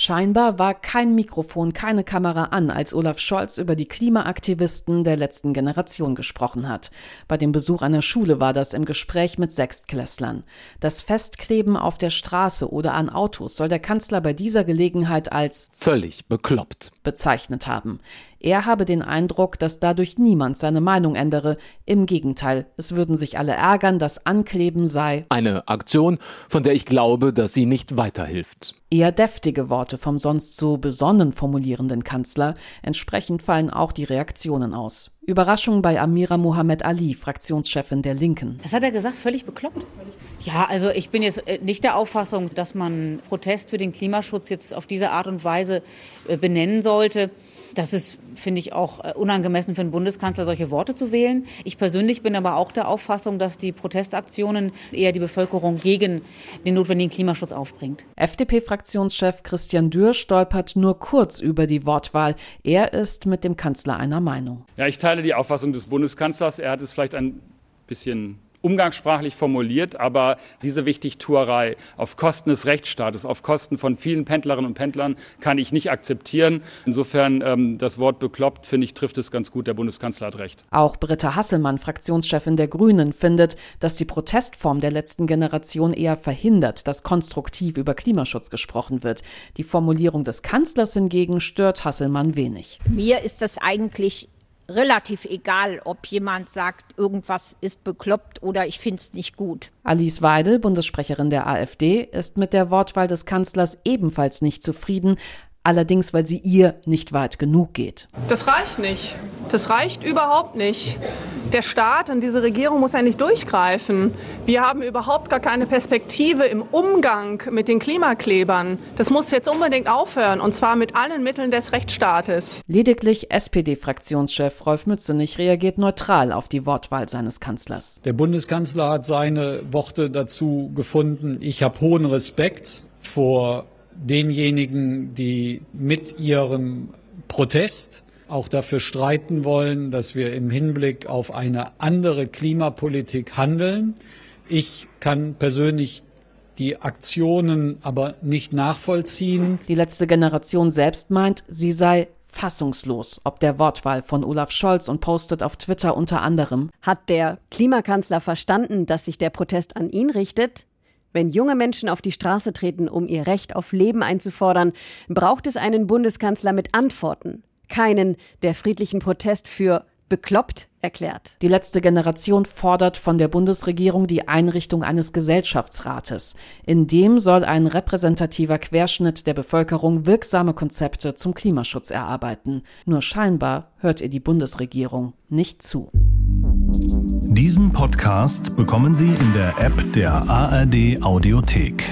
Scheinbar war kein Mikrofon, keine Kamera an, als Olaf Scholz über die Klimaaktivisten der letzten Generation gesprochen hat. Bei dem Besuch einer Schule war das im Gespräch mit Sechstklässlern. Das Festkleben auf der Straße oder an Autos soll der Kanzler bei dieser Gelegenheit als völlig bekloppt bezeichnet haben. Er habe den Eindruck, dass dadurch niemand seine Meinung ändere. Im Gegenteil, es würden sich alle ärgern, das Ankleben sei eine Aktion, von der ich glaube, dass sie nicht weiterhilft. Eher deftige Worte vom sonst so besonnen formulierenden Kanzler. Entsprechend fallen auch die Reaktionen aus. Überraschung bei Amira Mohamed Ali, Fraktionschefin der Linken. Das hat er gesagt, völlig bekloppt. Ja, also ich bin jetzt äh, nicht der Auffassung, dass man Protest für den Klimaschutz jetzt auf diese Art und Weise äh, benennen sollte. Das ist, finde ich, auch äh, unangemessen für einen Bundeskanzler, solche Worte zu wählen. Ich persönlich bin aber auch der Auffassung, dass die Protestaktionen eher die Bevölkerung gegen den notwendigen Klimaschutz aufbringt. FDP-Fraktionschef Christian Dürr stolpert nur kurz über die Wortwahl. Er ist mit dem Kanzler einer Meinung. Ja, ich teile die Auffassung des Bundeskanzlers. Er hat es vielleicht ein bisschen umgangssprachlich formuliert, aber diese Wichtigtuerei auf Kosten des Rechtsstaates, auf Kosten von vielen Pendlerinnen und Pendlern kann ich nicht akzeptieren. Insofern ähm, das Wort bekloppt, finde ich, trifft es ganz gut. Der Bundeskanzler hat recht. Auch Britta Hasselmann, Fraktionschefin der Grünen, findet, dass die Protestform der letzten Generation eher verhindert, dass konstruktiv über Klimaschutz gesprochen wird. Die Formulierung des Kanzlers hingegen stört Hasselmann wenig. Mir ist das eigentlich relativ egal, ob jemand sagt, irgendwas ist bekloppt oder ich finde es nicht gut. Alice Weidel, Bundessprecherin der AfD, ist mit der Wortwahl des Kanzlers ebenfalls nicht zufrieden, allerdings weil sie ihr nicht weit genug geht. Das reicht nicht. Das reicht überhaupt nicht. Der Staat und diese Regierung muss endlich durchgreifen. Wir haben überhaupt gar keine Perspektive im Umgang mit den Klimaklebern. Das muss jetzt unbedingt aufhören, und zwar mit allen Mitteln des Rechtsstaates. Lediglich SPD-Fraktionschef Rolf Mützenich reagiert neutral auf die Wortwahl seines Kanzlers. Der Bundeskanzler hat seine Worte dazu gefunden. Ich habe hohen Respekt vor denjenigen, die mit ihrem Protest auch dafür streiten wollen, dass wir im Hinblick auf eine andere Klimapolitik handeln. Ich kann persönlich die Aktionen aber nicht nachvollziehen. Die letzte Generation selbst meint, sie sei fassungslos ob der Wortwahl von Olaf Scholz und postet auf Twitter unter anderem Hat der Klimakanzler verstanden, dass sich der Protest an ihn richtet? Wenn junge Menschen auf die Straße treten, um ihr Recht auf Leben einzufordern, braucht es einen Bundeskanzler mit Antworten, keinen, der friedlichen Protest für bekloppt erklärt. Die letzte Generation fordert von der Bundesregierung die Einrichtung eines Gesellschaftsrates. In dem soll ein repräsentativer Querschnitt der Bevölkerung wirksame Konzepte zum Klimaschutz erarbeiten. Nur scheinbar hört ihr die Bundesregierung nicht zu. Diesen Podcast bekommen Sie in der App der ARD Audiothek.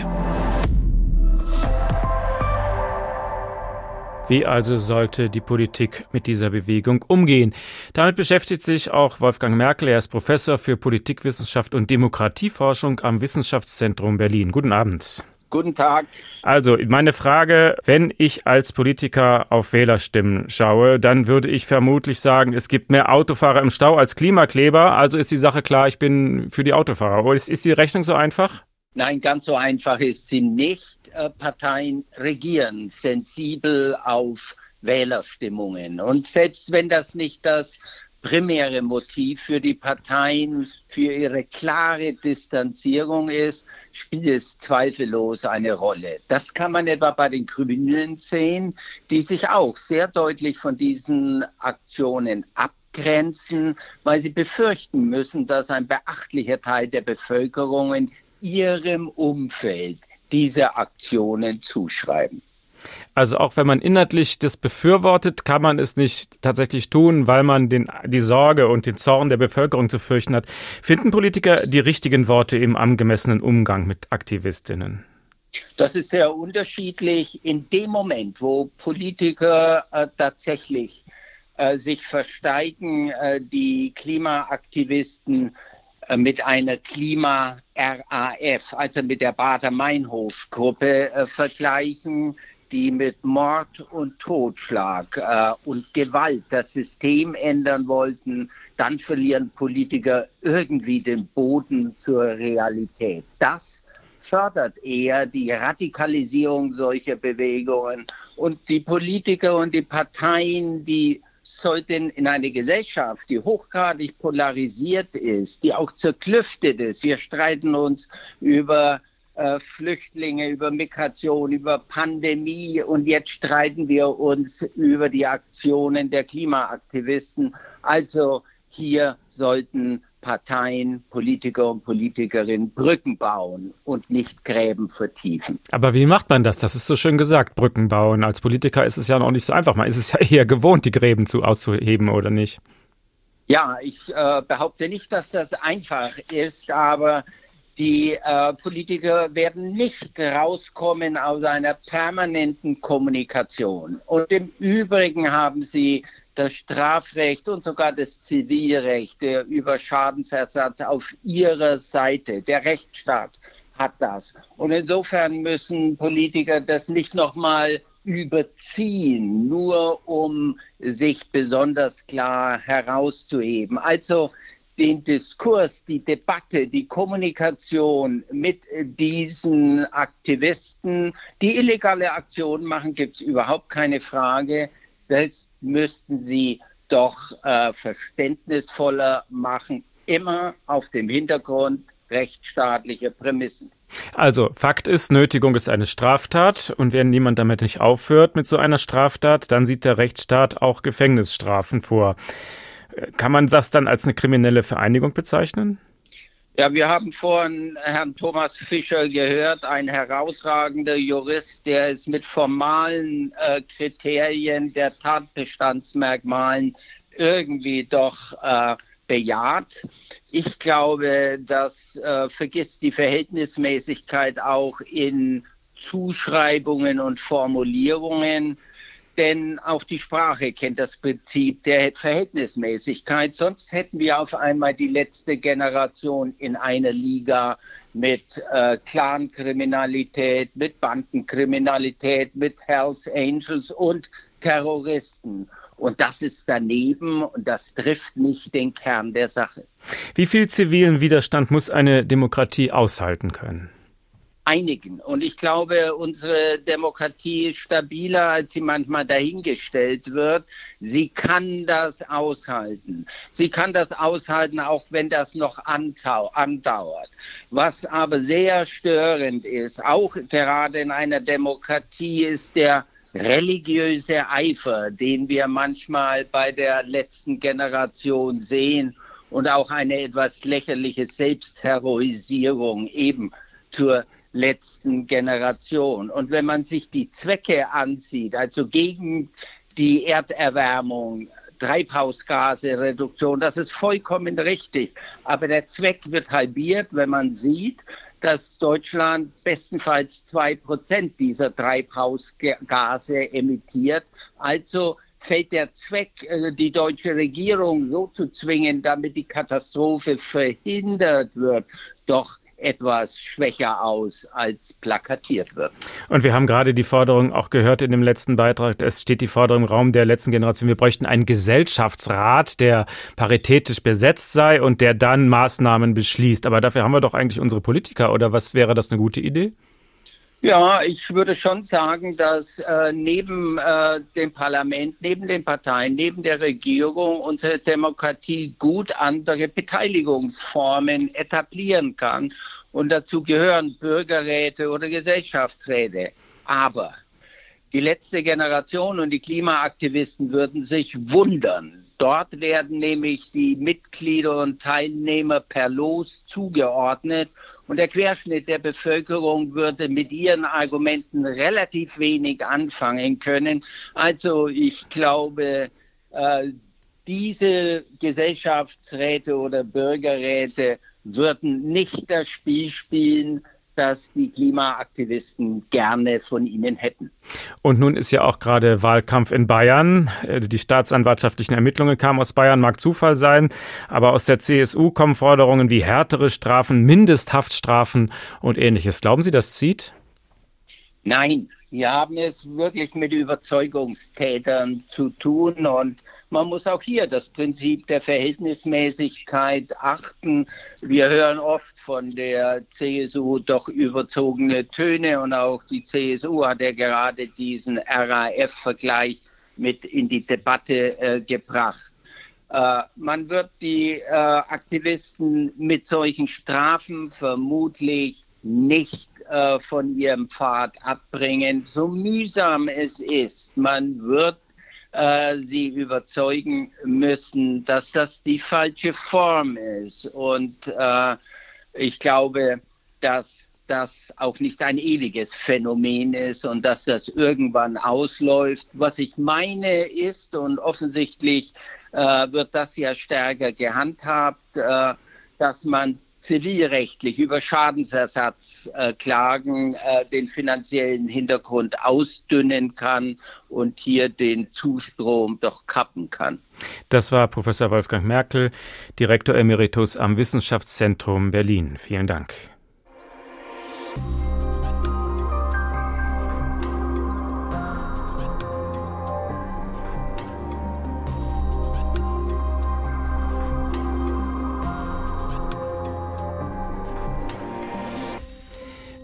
Wie also sollte die Politik mit dieser Bewegung umgehen? Damit beschäftigt sich auch Wolfgang Merkel. Er ist Professor für Politikwissenschaft und Demokratieforschung am Wissenschaftszentrum Berlin. Guten Abend. Guten Tag. Also meine Frage, wenn ich als Politiker auf Wählerstimmen schaue, dann würde ich vermutlich sagen, es gibt mehr Autofahrer im Stau als Klimakleber. Also ist die Sache klar, ich bin für die Autofahrer. Oder ist, ist die Rechnung so einfach? Nein, ganz so einfach ist sie nicht. Äh, Parteien regieren sensibel auf Wählerstimmungen. Und selbst wenn das nicht das primäre Motiv für die Parteien für ihre klare Distanzierung ist, spielt es zweifellos eine Rolle. Das kann man etwa bei den Grünen sehen, die sich auch sehr deutlich von diesen Aktionen abgrenzen, weil sie befürchten müssen, dass ein beachtlicher Teil der Bevölkerung in ihrem Umfeld diese Aktionen zuschreiben. Also auch wenn man inhaltlich das befürwortet, kann man es nicht tatsächlich tun, weil man den, die Sorge und den Zorn der Bevölkerung zu fürchten hat. Finden Politiker die richtigen Worte im angemessenen Umgang mit Aktivistinnen? Das ist sehr unterschiedlich. In dem Moment, wo Politiker äh, tatsächlich äh, sich versteigen, äh, die Klimaaktivisten äh, mit einer Klima-RAF, also mit der Bader-Meinhof-Gruppe, äh, vergleichen, die mit Mord und Totschlag äh, und Gewalt das System ändern wollten, dann verlieren Politiker irgendwie den Boden zur Realität. Das fördert eher die Radikalisierung solcher Bewegungen. Und die Politiker und die Parteien, die sollten in eine Gesellschaft, die hochgradig polarisiert ist, die auch zerklüftet ist, wir streiten uns über äh, Flüchtlinge, über Migration, über Pandemie und jetzt streiten wir uns über die Aktionen der Klimaaktivisten. Also hier sollten Parteien, Politiker und Politikerinnen Brücken bauen und nicht Gräben vertiefen. Aber wie macht man das? Das ist so schön gesagt, Brücken bauen. Als Politiker ist es ja noch nicht so einfach. Man ist es ja eher gewohnt, die Gräben zu, auszuheben, oder nicht? Ja, ich äh, behaupte nicht, dass das einfach ist, aber die äh, Politiker werden nicht rauskommen aus einer permanenten Kommunikation. Und im Übrigen haben sie das Strafrecht und sogar das Zivilrecht über Schadensersatz auf ihrer Seite. Der Rechtsstaat hat das. Und insofern müssen Politiker das nicht nochmal überziehen, nur um sich besonders klar herauszuheben. Also den Diskurs, die Debatte, die Kommunikation mit diesen Aktivisten, die illegale Aktionen machen, gibt es überhaupt keine Frage. Das müssten sie doch äh, verständnisvoller machen, immer auf dem Hintergrund rechtsstaatlicher Prämissen. Also, Fakt ist, Nötigung ist eine Straftat und wenn niemand damit nicht aufhört mit so einer Straftat, dann sieht der Rechtsstaat auch Gefängnisstrafen vor. Kann man das dann als eine kriminelle Vereinigung bezeichnen? Ja, wir haben vorhin Herrn Thomas Fischer gehört, ein herausragender Jurist, der es mit formalen äh, Kriterien der Tatbestandsmerkmalen irgendwie doch äh, bejaht. Ich glaube, das äh, vergisst die Verhältnismäßigkeit auch in Zuschreibungen und Formulierungen denn auch die Sprache kennt das Prinzip der Verhältnismäßigkeit. Sonst hätten wir auf einmal die letzte Generation in einer Liga mit äh, Clankriminalität, mit Bandenkriminalität, mit Hells Angels und Terroristen. Und das ist daneben und das trifft nicht den Kern der Sache. Wie viel zivilen Widerstand muss eine Demokratie aushalten können? Einigen. Und ich glaube, unsere Demokratie ist stabiler, als sie manchmal dahingestellt wird. Sie kann das aushalten. Sie kann das aushalten, auch wenn das noch andauert. Was aber sehr störend ist, auch gerade in einer Demokratie, ist der religiöse Eifer, den wir manchmal bei der letzten Generation sehen und auch eine etwas lächerliche Selbstheroisierung eben zur letzten Generation. Und wenn man sich die Zwecke ansieht, also gegen die Erderwärmung, Treibhausgase, Reduktion, das ist vollkommen richtig. Aber der Zweck wird halbiert, wenn man sieht, dass Deutschland bestenfalls zwei Prozent dieser Treibhausgase emittiert. Also fällt der Zweck, äh, die deutsche Regierung so zu zwingen, damit die Katastrophe verhindert wird, doch etwas schwächer aus, als plakatiert wird. Und wir haben gerade die Forderung auch gehört in dem letzten Beitrag. Es steht die Forderung im Raum der letzten Generation. Wir bräuchten einen Gesellschaftsrat, der paritätisch besetzt sei und der dann Maßnahmen beschließt. Aber dafür haben wir doch eigentlich unsere Politiker. Oder was wäre das eine gute Idee? Ja, ich würde schon sagen, dass äh, neben äh, dem Parlament, neben den Parteien, neben der Regierung unsere Demokratie gut andere Beteiligungsformen etablieren kann. Und dazu gehören Bürgerräte oder Gesellschaftsräte. Aber die letzte Generation und die Klimaaktivisten würden sich wundern. Dort werden nämlich die Mitglieder und Teilnehmer per Los zugeordnet und der Querschnitt der Bevölkerung würde mit ihren Argumenten relativ wenig anfangen können. Also ich glaube, äh, diese Gesellschaftsräte oder Bürgerräte würden nicht das Spiel spielen, das die Klimaaktivisten gerne von ihnen hätten. Und nun ist ja auch gerade Wahlkampf in Bayern. Die staatsanwaltschaftlichen Ermittlungen kamen aus Bayern, mag Zufall sein, aber aus der CSU kommen Forderungen wie härtere Strafen, Mindesthaftstrafen und ähnliches. Glauben Sie, das zieht? Nein, wir haben es wirklich mit Überzeugungstätern zu tun und man muss auch hier das Prinzip der Verhältnismäßigkeit achten. Wir hören oft von der CSU doch überzogene Töne und auch die CSU hat ja gerade diesen RAF-Vergleich mit in die Debatte äh, gebracht. Äh, man wird die äh, Aktivisten mit solchen Strafen vermutlich nicht äh, von ihrem Pfad abbringen, so mühsam es ist. Man wird äh, sie überzeugen müssen, dass das die falsche Form ist. Und äh, ich glaube, dass das auch nicht ein ewiges Phänomen ist und dass das irgendwann ausläuft. Was ich meine ist, und offensichtlich äh, wird das ja stärker gehandhabt, äh, dass man zivilrechtlich über Schadensersatzklagen äh, äh, den finanziellen Hintergrund ausdünnen kann und hier den Zustrom doch kappen kann. Das war Professor Wolfgang Merkel, Direktor Emeritus am Wissenschaftszentrum Berlin. Vielen Dank.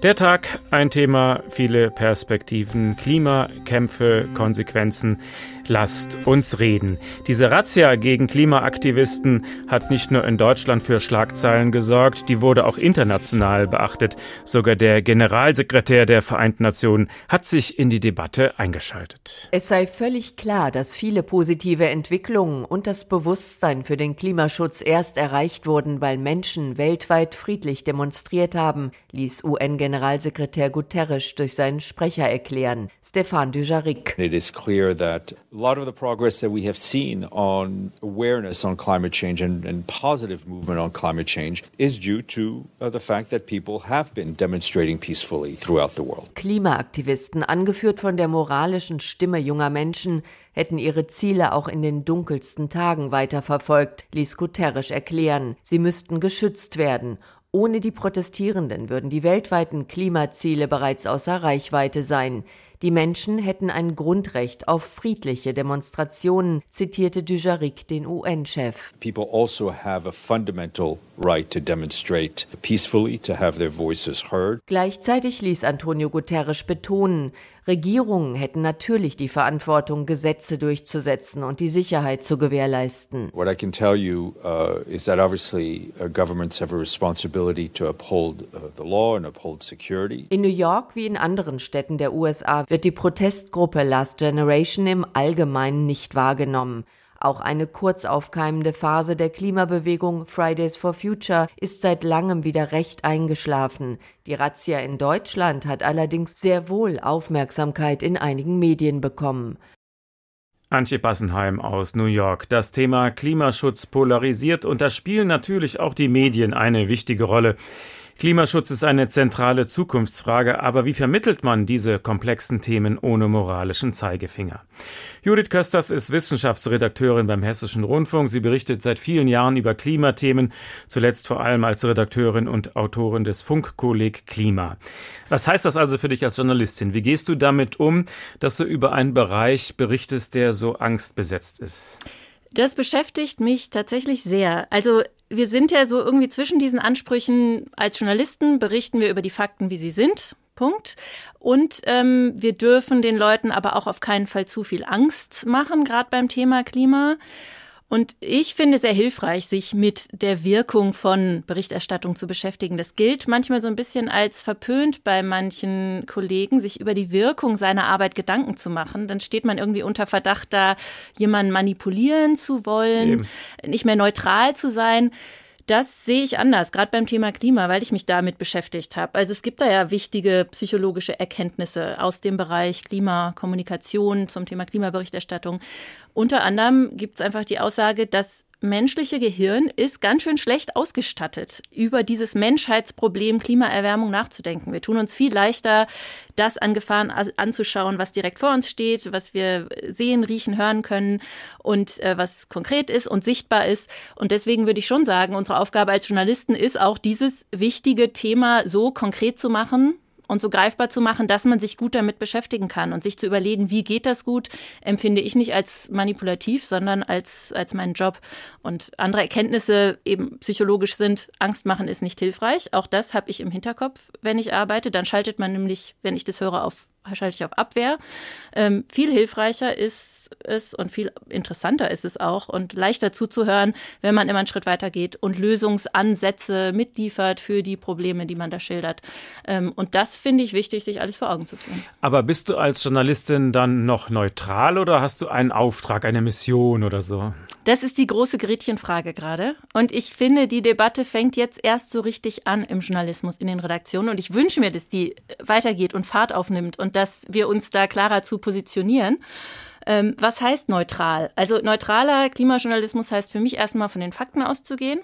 Der Tag, ein Thema, viele Perspektiven, Klimakämpfe, Konsequenzen. Lasst uns reden. Diese Razzia gegen Klimaaktivisten hat nicht nur in Deutschland für Schlagzeilen gesorgt, die wurde auch international beachtet. Sogar der Generalsekretär der Vereinten Nationen hat sich in die Debatte eingeschaltet. Es sei völlig klar, dass viele positive Entwicklungen und das Bewusstsein für den Klimaschutz erst erreicht wurden, weil Menschen weltweit friedlich demonstriert haben, ließ UN-Generalsekretär Guterres durch seinen Sprecher erklären, Stefan Dujarric. It is clear that a lot of the progress that we have seen on awareness on climate change and, and positive movement on climate change is due to uh, the fact that people have been demonstrating peacefully throughout the world. Klimaaktivisten, angeführt von der moralischen Stimme junger Menschen, hätten ihre Ziele auch in den dunkelsten Tagen weiterverfolgt, ließ Guterres erklären. Sie müssten geschützt werden ohne die Protestierenden würden die weltweiten Klimaziele bereits außer Reichweite sein. Die Menschen hätten ein Grundrecht auf friedliche Demonstrationen, zitierte Dujarric den UN-Chef. People also have a fundamental right to demonstrate peacefully, to have their voices heard. Gleichzeitig ließ Antonio Guterres betonen, Regierungen hätten natürlich die Verantwortung, Gesetze durchzusetzen und die Sicherheit zu gewährleisten. What I can tell you uh, is that obviously uh, governments have a responsibility to uphold uh, the law and uphold security. In New York wie in anderen Städten der USA wird die Protestgruppe Last Generation im Allgemeinen nicht wahrgenommen. Auch eine kurz aufkeimende Phase der Klimabewegung Fridays for Future ist seit langem wieder recht eingeschlafen. Die Razzia in Deutschland hat allerdings sehr wohl Aufmerksamkeit in einigen Medien bekommen. Antje Bassenheim aus New York. Das Thema Klimaschutz polarisiert und da spielen natürlich auch die Medien eine wichtige Rolle. Klimaschutz ist eine zentrale Zukunftsfrage, aber wie vermittelt man diese komplexen Themen ohne moralischen Zeigefinger? Judith Kösters ist Wissenschaftsredakteurin beim Hessischen Rundfunk. Sie berichtet seit vielen Jahren über Klimathemen, zuletzt vor allem als Redakteurin und Autorin des Funkkolleg Klima. Was heißt das also für dich als Journalistin? Wie gehst du damit um, dass du über einen Bereich berichtest, der so angstbesetzt ist? Das beschäftigt mich tatsächlich sehr. Also wir sind ja so irgendwie zwischen diesen Ansprüchen. Als Journalisten berichten wir über die Fakten, wie sie sind. Punkt. Und ähm, wir dürfen den Leuten aber auch auf keinen Fall zu viel Angst machen, gerade beim Thema Klima. Und ich finde sehr hilfreich, sich mit der Wirkung von Berichterstattung zu beschäftigen. Das gilt manchmal so ein bisschen als verpönt bei manchen Kollegen, sich über die Wirkung seiner Arbeit Gedanken zu machen. Dann steht man irgendwie unter Verdacht, da jemanden manipulieren zu wollen, Eben. nicht mehr neutral zu sein. Das sehe ich anders, gerade beim Thema Klima, weil ich mich damit beschäftigt habe. Also es gibt da ja wichtige psychologische Erkenntnisse aus dem Bereich Klimakommunikation zum Thema Klimaberichterstattung. Unter anderem gibt es einfach die Aussage, dass menschliche Gehirn ist ganz schön schlecht ausgestattet, über dieses Menschheitsproblem Klimaerwärmung nachzudenken. Wir tun uns viel leichter, das an Gefahren anzuschauen, was direkt vor uns steht, was wir sehen, riechen, hören können und äh, was konkret ist und sichtbar ist. Und deswegen würde ich schon sagen, unsere Aufgabe als Journalisten ist auch, dieses wichtige Thema so konkret zu machen, und so greifbar zu machen, dass man sich gut damit beschäftigen kann und sich zu überlegen, wie geht das gut, empfinde ich nicht als manipulativ, sondern als, als meinen Job. Und andere Erkenntnisse eben psychologisch sind, Angst machen ist nicht hilfreich. Auch das habe ich im Hinterkopf, wenn ich arbeite. Dann schaltet man nämlich, wenn ich das höre, auf, schalte ich auf Abwehr. Ähm, viel hilfreicher ist ist und viel interessanter ist es auch und leichter zuzuhören, wenn man immer einen Schritt weiter geht und Lösungsansätze mitliefert für die Probleme, die man da schildert. Ähm, und das finde ich wichtig, sich alles vor Augen zu führen. Aber bist du als Journalistin dann noch neutral oder hast du einen Auftrag, eine Mission oder so? Das ist die große Gretchenfrage gerade. Und ich finde, die Debatte fängt jetzt erst so richtig an im Journalismus, in den Redaktionen. Und ich wünsche mir, dass die weitergeht und Fahrt aufnimmt und dass wir uns da klarer zu positionieren. Ähm, was heißt neutral? Also neutraler Klimajournalismus heißt für mich erstmal von den Fakten auszugehen.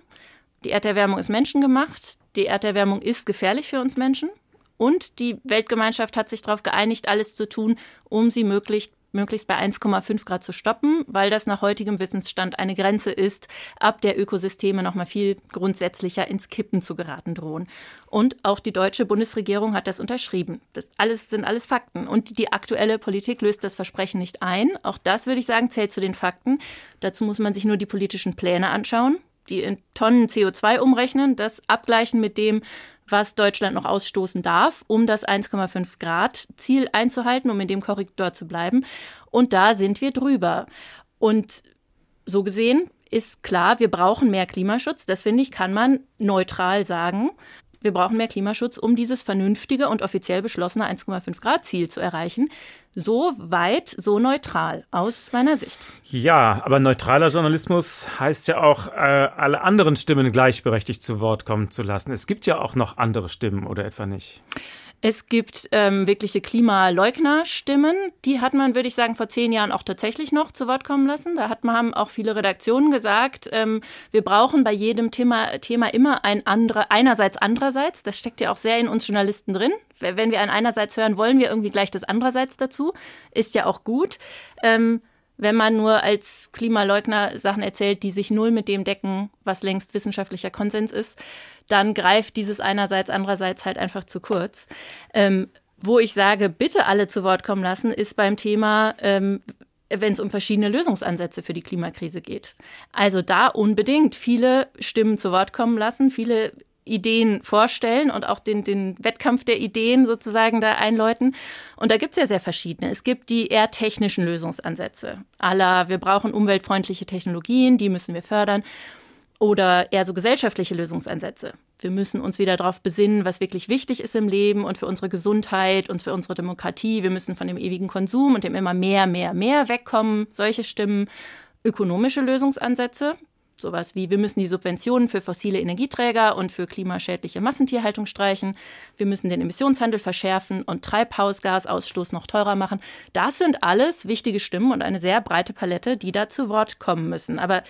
Die Erderwärmung ist menschengemacht. Die Erderwärmung ist gefährlich für uns Menschen. Und die Weltgemeinschaft hat sich darauf geeinigt, alles zu tun, um sie möglichst möglichst bei 1,5 Grad zu stoppen, weil das nach heutigem Wissensstand eine Grenze ist, ab der Ökosysteme noch mal viel grundsätzlicher ins Kippen zu geraten drohen. Und auch die deutsche Bundesregierung hat das unterschrieben. Das alles sind alles Fakten. Und die aktuelle Politik löst das Versprechen nicht ein. Auch das würde ich sagen zählt zu den Fakten. Dazu muss man sich nur die politischen Pläne anschauen die in Tonnen CO2 umrechnen, das abgleichen mit dem, was Deutschland noch ausstoßen darf, um das 1,5 Grad Ziel einzuhalten, um in dem Korridor zu bleiben. Und da sind wir drüber. Und so gesehen ist klar, wir brauchen mehr Klimaschutz. Das finde ich, kann man neutral sagen. Wir brauchen mehr Klimaschutz, um dieses vernünftige und offiziell beschlossene 1,5 Grad Ziel zu erreichen. So weit, so neutral aus meiner Sicht. Ja, aber neutraler Journalismus heißt ja auch, äh, alle anderen Stimmen gleichberechtigt zu Wort kommen zu lassen. Es gibt ja auch noch andere Stimmen, oder etwa nicht? Es gibt ähm, wirkliche Klimaleugner-Stimmen. Die hat man, würde ich sagen, vor zehn Jahren auch tatsächlich noch zu Wort kommen lassen. Da hat man, haben auch viele Redaktionen gesagt, ähm, wir brauchen bei jedem Thema, Thema immer ein andere, einerseits, andererseits. Das steckt ja auch sehr in uns Journalisten drin. Wenn wir ein einerseits hören, wollen wir irgendwie gleich das andererseits dazu. Ist ja auch gut. Ähm, wenn man nur als Klimaleugner Sachen erzählt, die sich null mit dem decken, was längst wissenschaftlicher Konsens ist dann greift dieses einerseits, andererseits halt einfach zu kurz. Ähm, wo ich sage, bitte alle zu Wort kommen lassen, ist beim Thema, ähm, wenn es um verschiedene Lösungsansätze für die Klimakrise geht. Also da unbedingt viele Stimmen zu Wort kommen lassen, viele Ideen vorstellen und auch den, den Wettkampf der Ideen sozusagen da einläuten. Und da gibt es ja sehr verschiedene. Es gibt die eher technischen Lösungsansätze. Aller, wir brauchen umweltfreundliche Technologien, die müssen wir fördern oder eher so gesellschaftliche Lösungsansätze. Wir müssen uns wieder darauf besinnen, was wirklich wichtig ist im Leben und für unsere Gesundheit und für unsere Demokratie. Wir müssen von dem ewigen Konsum und dem immer mehr, mehr, mehr wegkommen. Solche Stimmen. Ökonomische Lösungsansätze. Sowas wie, wir müssen die Subventionen für fossile Energieträger und für klimaschädliche Massentierhaltung streichen. Wir müssen den Emissionshandel verschärfen und Treibhausgasausstoß noch teurer machen. Das sind alles wichtige Stimmen und eine sehr breite Palette, die da zu Wort kommen müssen. Aber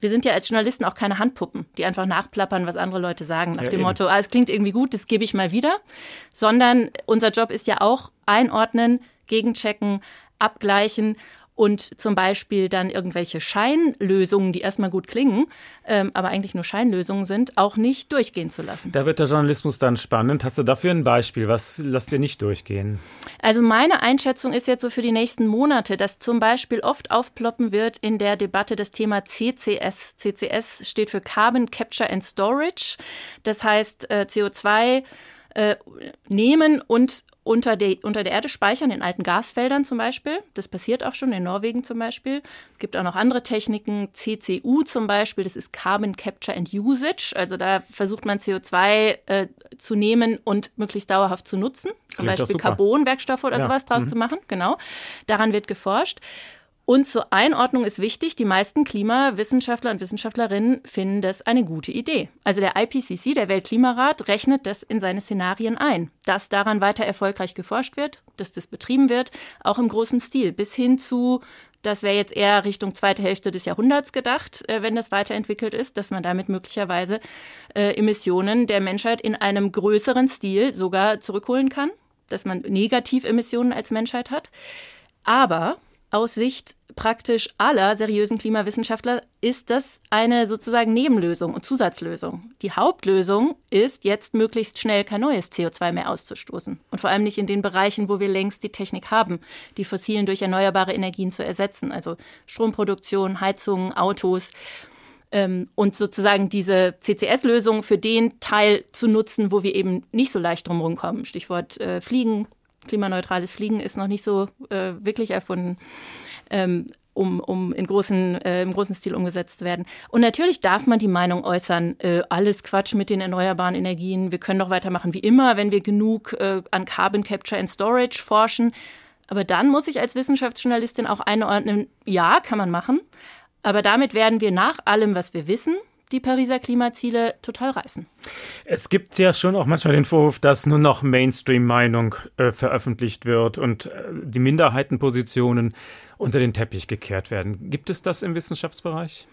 wir sind ja als Journalisten auch keine Handpuppen, die einfach nachplappern, was andere Leute sagen, nach ja, dem eben. Motto, ah, es klingt irgendwie gut, das gebe ich mal wieder. Sondern unser Job ist ja auch einordnen, gegenchecken, abgleichen und zum Beispiel dann irgendwelche Scheinlösungen, die erstmal gut klingen, ähm, aber eigentlich nur Scheinlösungen sind, auch nicht durchgehen zu lassen. Da wird der Journalismus dann spannend. Hast du dafür ein Beispiel? Was lasst ihr nicht durchgehen? Also meine Einschätzung ist jetzt so für die nächsten Monate, dass zum Beispiel oft aufploppen wird in der Debatte das Thema CCS. CCS steht für Carbon Capture and Storage. Das heißt äh, CO2 äh, nehmen und unter, der, unter der Erde speichern, in alten Gasfeldern zum Beispiel. Das passiert auch schon in Norwegen zum Beispiel. Es gibt auch noch andere Techniken, CCU zum Beispiel, das ist Carbon Capture and Usage. Also da versucht man CO2 äh, zu nehmen und möglichst dauerhaft zu nutzen. Zum Klingt Beispiel Carbonwerkstoffe oder ja. sowas draus mhm. zu machen. Genau. Daran wird geforscht. Und zur Einordnung ist wichtig, die meisten Klimawissenschaftler und Wissenschaftlerinnen finden das eine gute Idee. Also der IPCC, der Weltklimarat, rechnet das in seine Szenarien ein, dass daran weiter erfolgreich geforscht wird, dass das betrieben wird, auch im großen Stil, bis hin zu, das wäre jetzt eher Richtung zweite Hälfte des Jahrhunderts gedacht, äh, wenn das weiterentwickelt ist, dass man damit möglicherweise äh, Emissionen der Menschheit in einem größeren Stil sogar zurückholen kann, dass man Negativemissionen als Menschheit hat. Aber aus Sicht praktisch aller seriösen Klimawissenschaftler ist das eine sozusagen Nebenlösung und Zusatzlösung. Die Hauptlösung ist jetzt möglichst schnell kein neues CO2 mehr auszustoßen. Und vor allem nicht in den Bereichen, wo wir längst die Technik haben, die fossilen durch erneuerbare Energien zu ersetzen. Also Stromproduktion, Heizungen, Autos. Ähm, und sozusagen diese CCS-Lösung für den Teil zu nutzen, wo wir eben nicht so leicht drumherum kommen. Stichwort äh, Fliegen, klimaneutrales Fliegen ist noch nicht so äh, wirklich erfunden. ähm, um, um in großen, äh, im großen Stil umgesetzt zu werden. Und natürlich darf man die Meinung äußern, äh, alles Quatsch mit den erneuerbaren Energien, wir können doch weitermachen wie immer, wenn wir genug äh, an Carbon Capture and Storage forschen. Aber dann muss ich als Wissenschaftsjournalistin auch einordnen, ja, kann man machen, aber damit werden wir nach allem, was wir wissen, die Pariser Klimaziele total reißen. Es gibt ja schon auch manchmal den Vorwurf, dass nur noch Mainstream-Meinung äh, veröffentlicht wird und äh, die Minderheitenpositionen unter den Teppich gekehrt werden. Gibt es das im Wissenschaftsbereich?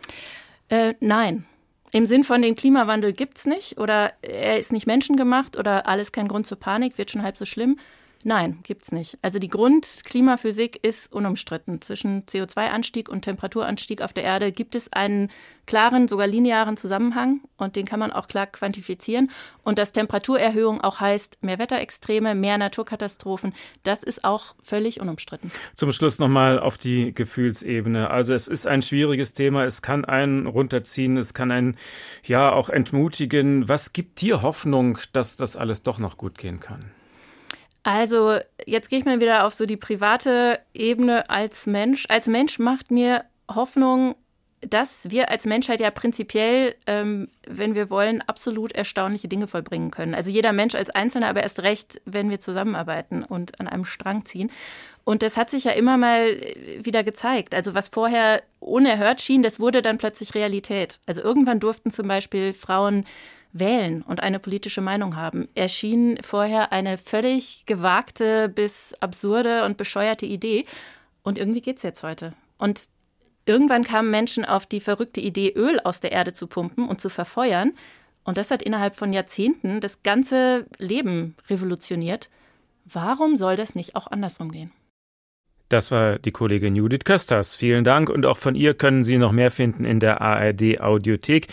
Äh, nein. Im Sinn von den Klimawandel gibt es nicht oder er ist nicht menschengemacht oder alles kein Grund zur Panik, wird schon halb so schlimm. Nein, gibt's nicht. Also die Grundklimaphysik ist unumstritten. Zwischen CO2-Anstieg und Temperaturanstieg auf der Erde gibt es einen klaren, sogar linearen Zusammenhang und den kann man auch klar quantifizieren. Und dass Temperaturerhöhung auch heißt mehr Wetterextreme, mehr Naturkatastrophen, das ist auch völlig unumstritten. Zum Schluss nochmal auf die Gefühlsebene. Also es ist ein schwieriges Thema, es kann einen runterziehen, es kann einen ja auch entmutigen. Was gibt dir Hoffnung, dass das alles doch noch gut gehen kann? Also, jetzt gehe ich mal wieder auf so die private Ebene als Mensch. Als Mensch macht mir Hoffnung, dass wir als Menschheit ja prinzipiell, ähm, wenn wir wollen, absolut erstaunliche Dinge vollbringen können. Also jeder Mensch als Einzelner, aber erst recht, wenn wir zusammenarbeiten und an einem Strang ziehen. Und das hat sich ja immer mal wieder gezeigt. Also was vorher unerhört schien, das wurde dann plötzlich Realität. Also irgendwann durften zum Beispiel Frauen wählen und eine politische Meinung haben, erschien vorher eine völlig gewagte bis absurde und bescheuerte Idee. Und irgendwie geht es jetzt heute. Und irgendwann kamen Menschen auf die verrückte Idee, Öl aus der Erde zu pumpen und zu verfeuern. Und das hat innerhalb von Jahrzehnten das ganze Leben revolutioniert. Warum soll das nicht auch andersrum gehen? Das war die Kollegin Judith Kösters. Vielen Dank und auch von ihr können Sie noch mehr finden in der ARD Audiothek.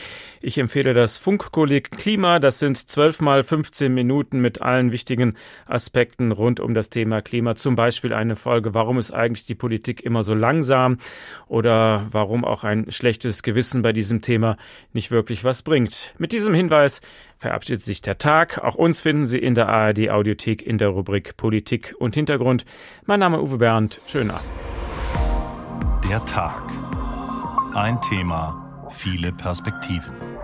Ich empfehle das Funkkolleg Klima. Das sind zwölf mal 15 Minuten mit allen wichtigen Aspekten rund um das Thema Klima. Zum Beispiel eine Folge, warum ist eigentlich die Politik immer so langsam oder warum auch ein schlechtes Gewissen bei diesem Thema nicht wirklich was bringt. Mit diesem Hinweis verabschiedet sich der Tag. Auch uns finden Sie in der ARD Audiothek in der Rubrik Politik und Hintergrund. Mein Name ist Uwe Bernd. Schönen Abend. Der Tag. Ein Thema, viele Perspektiven.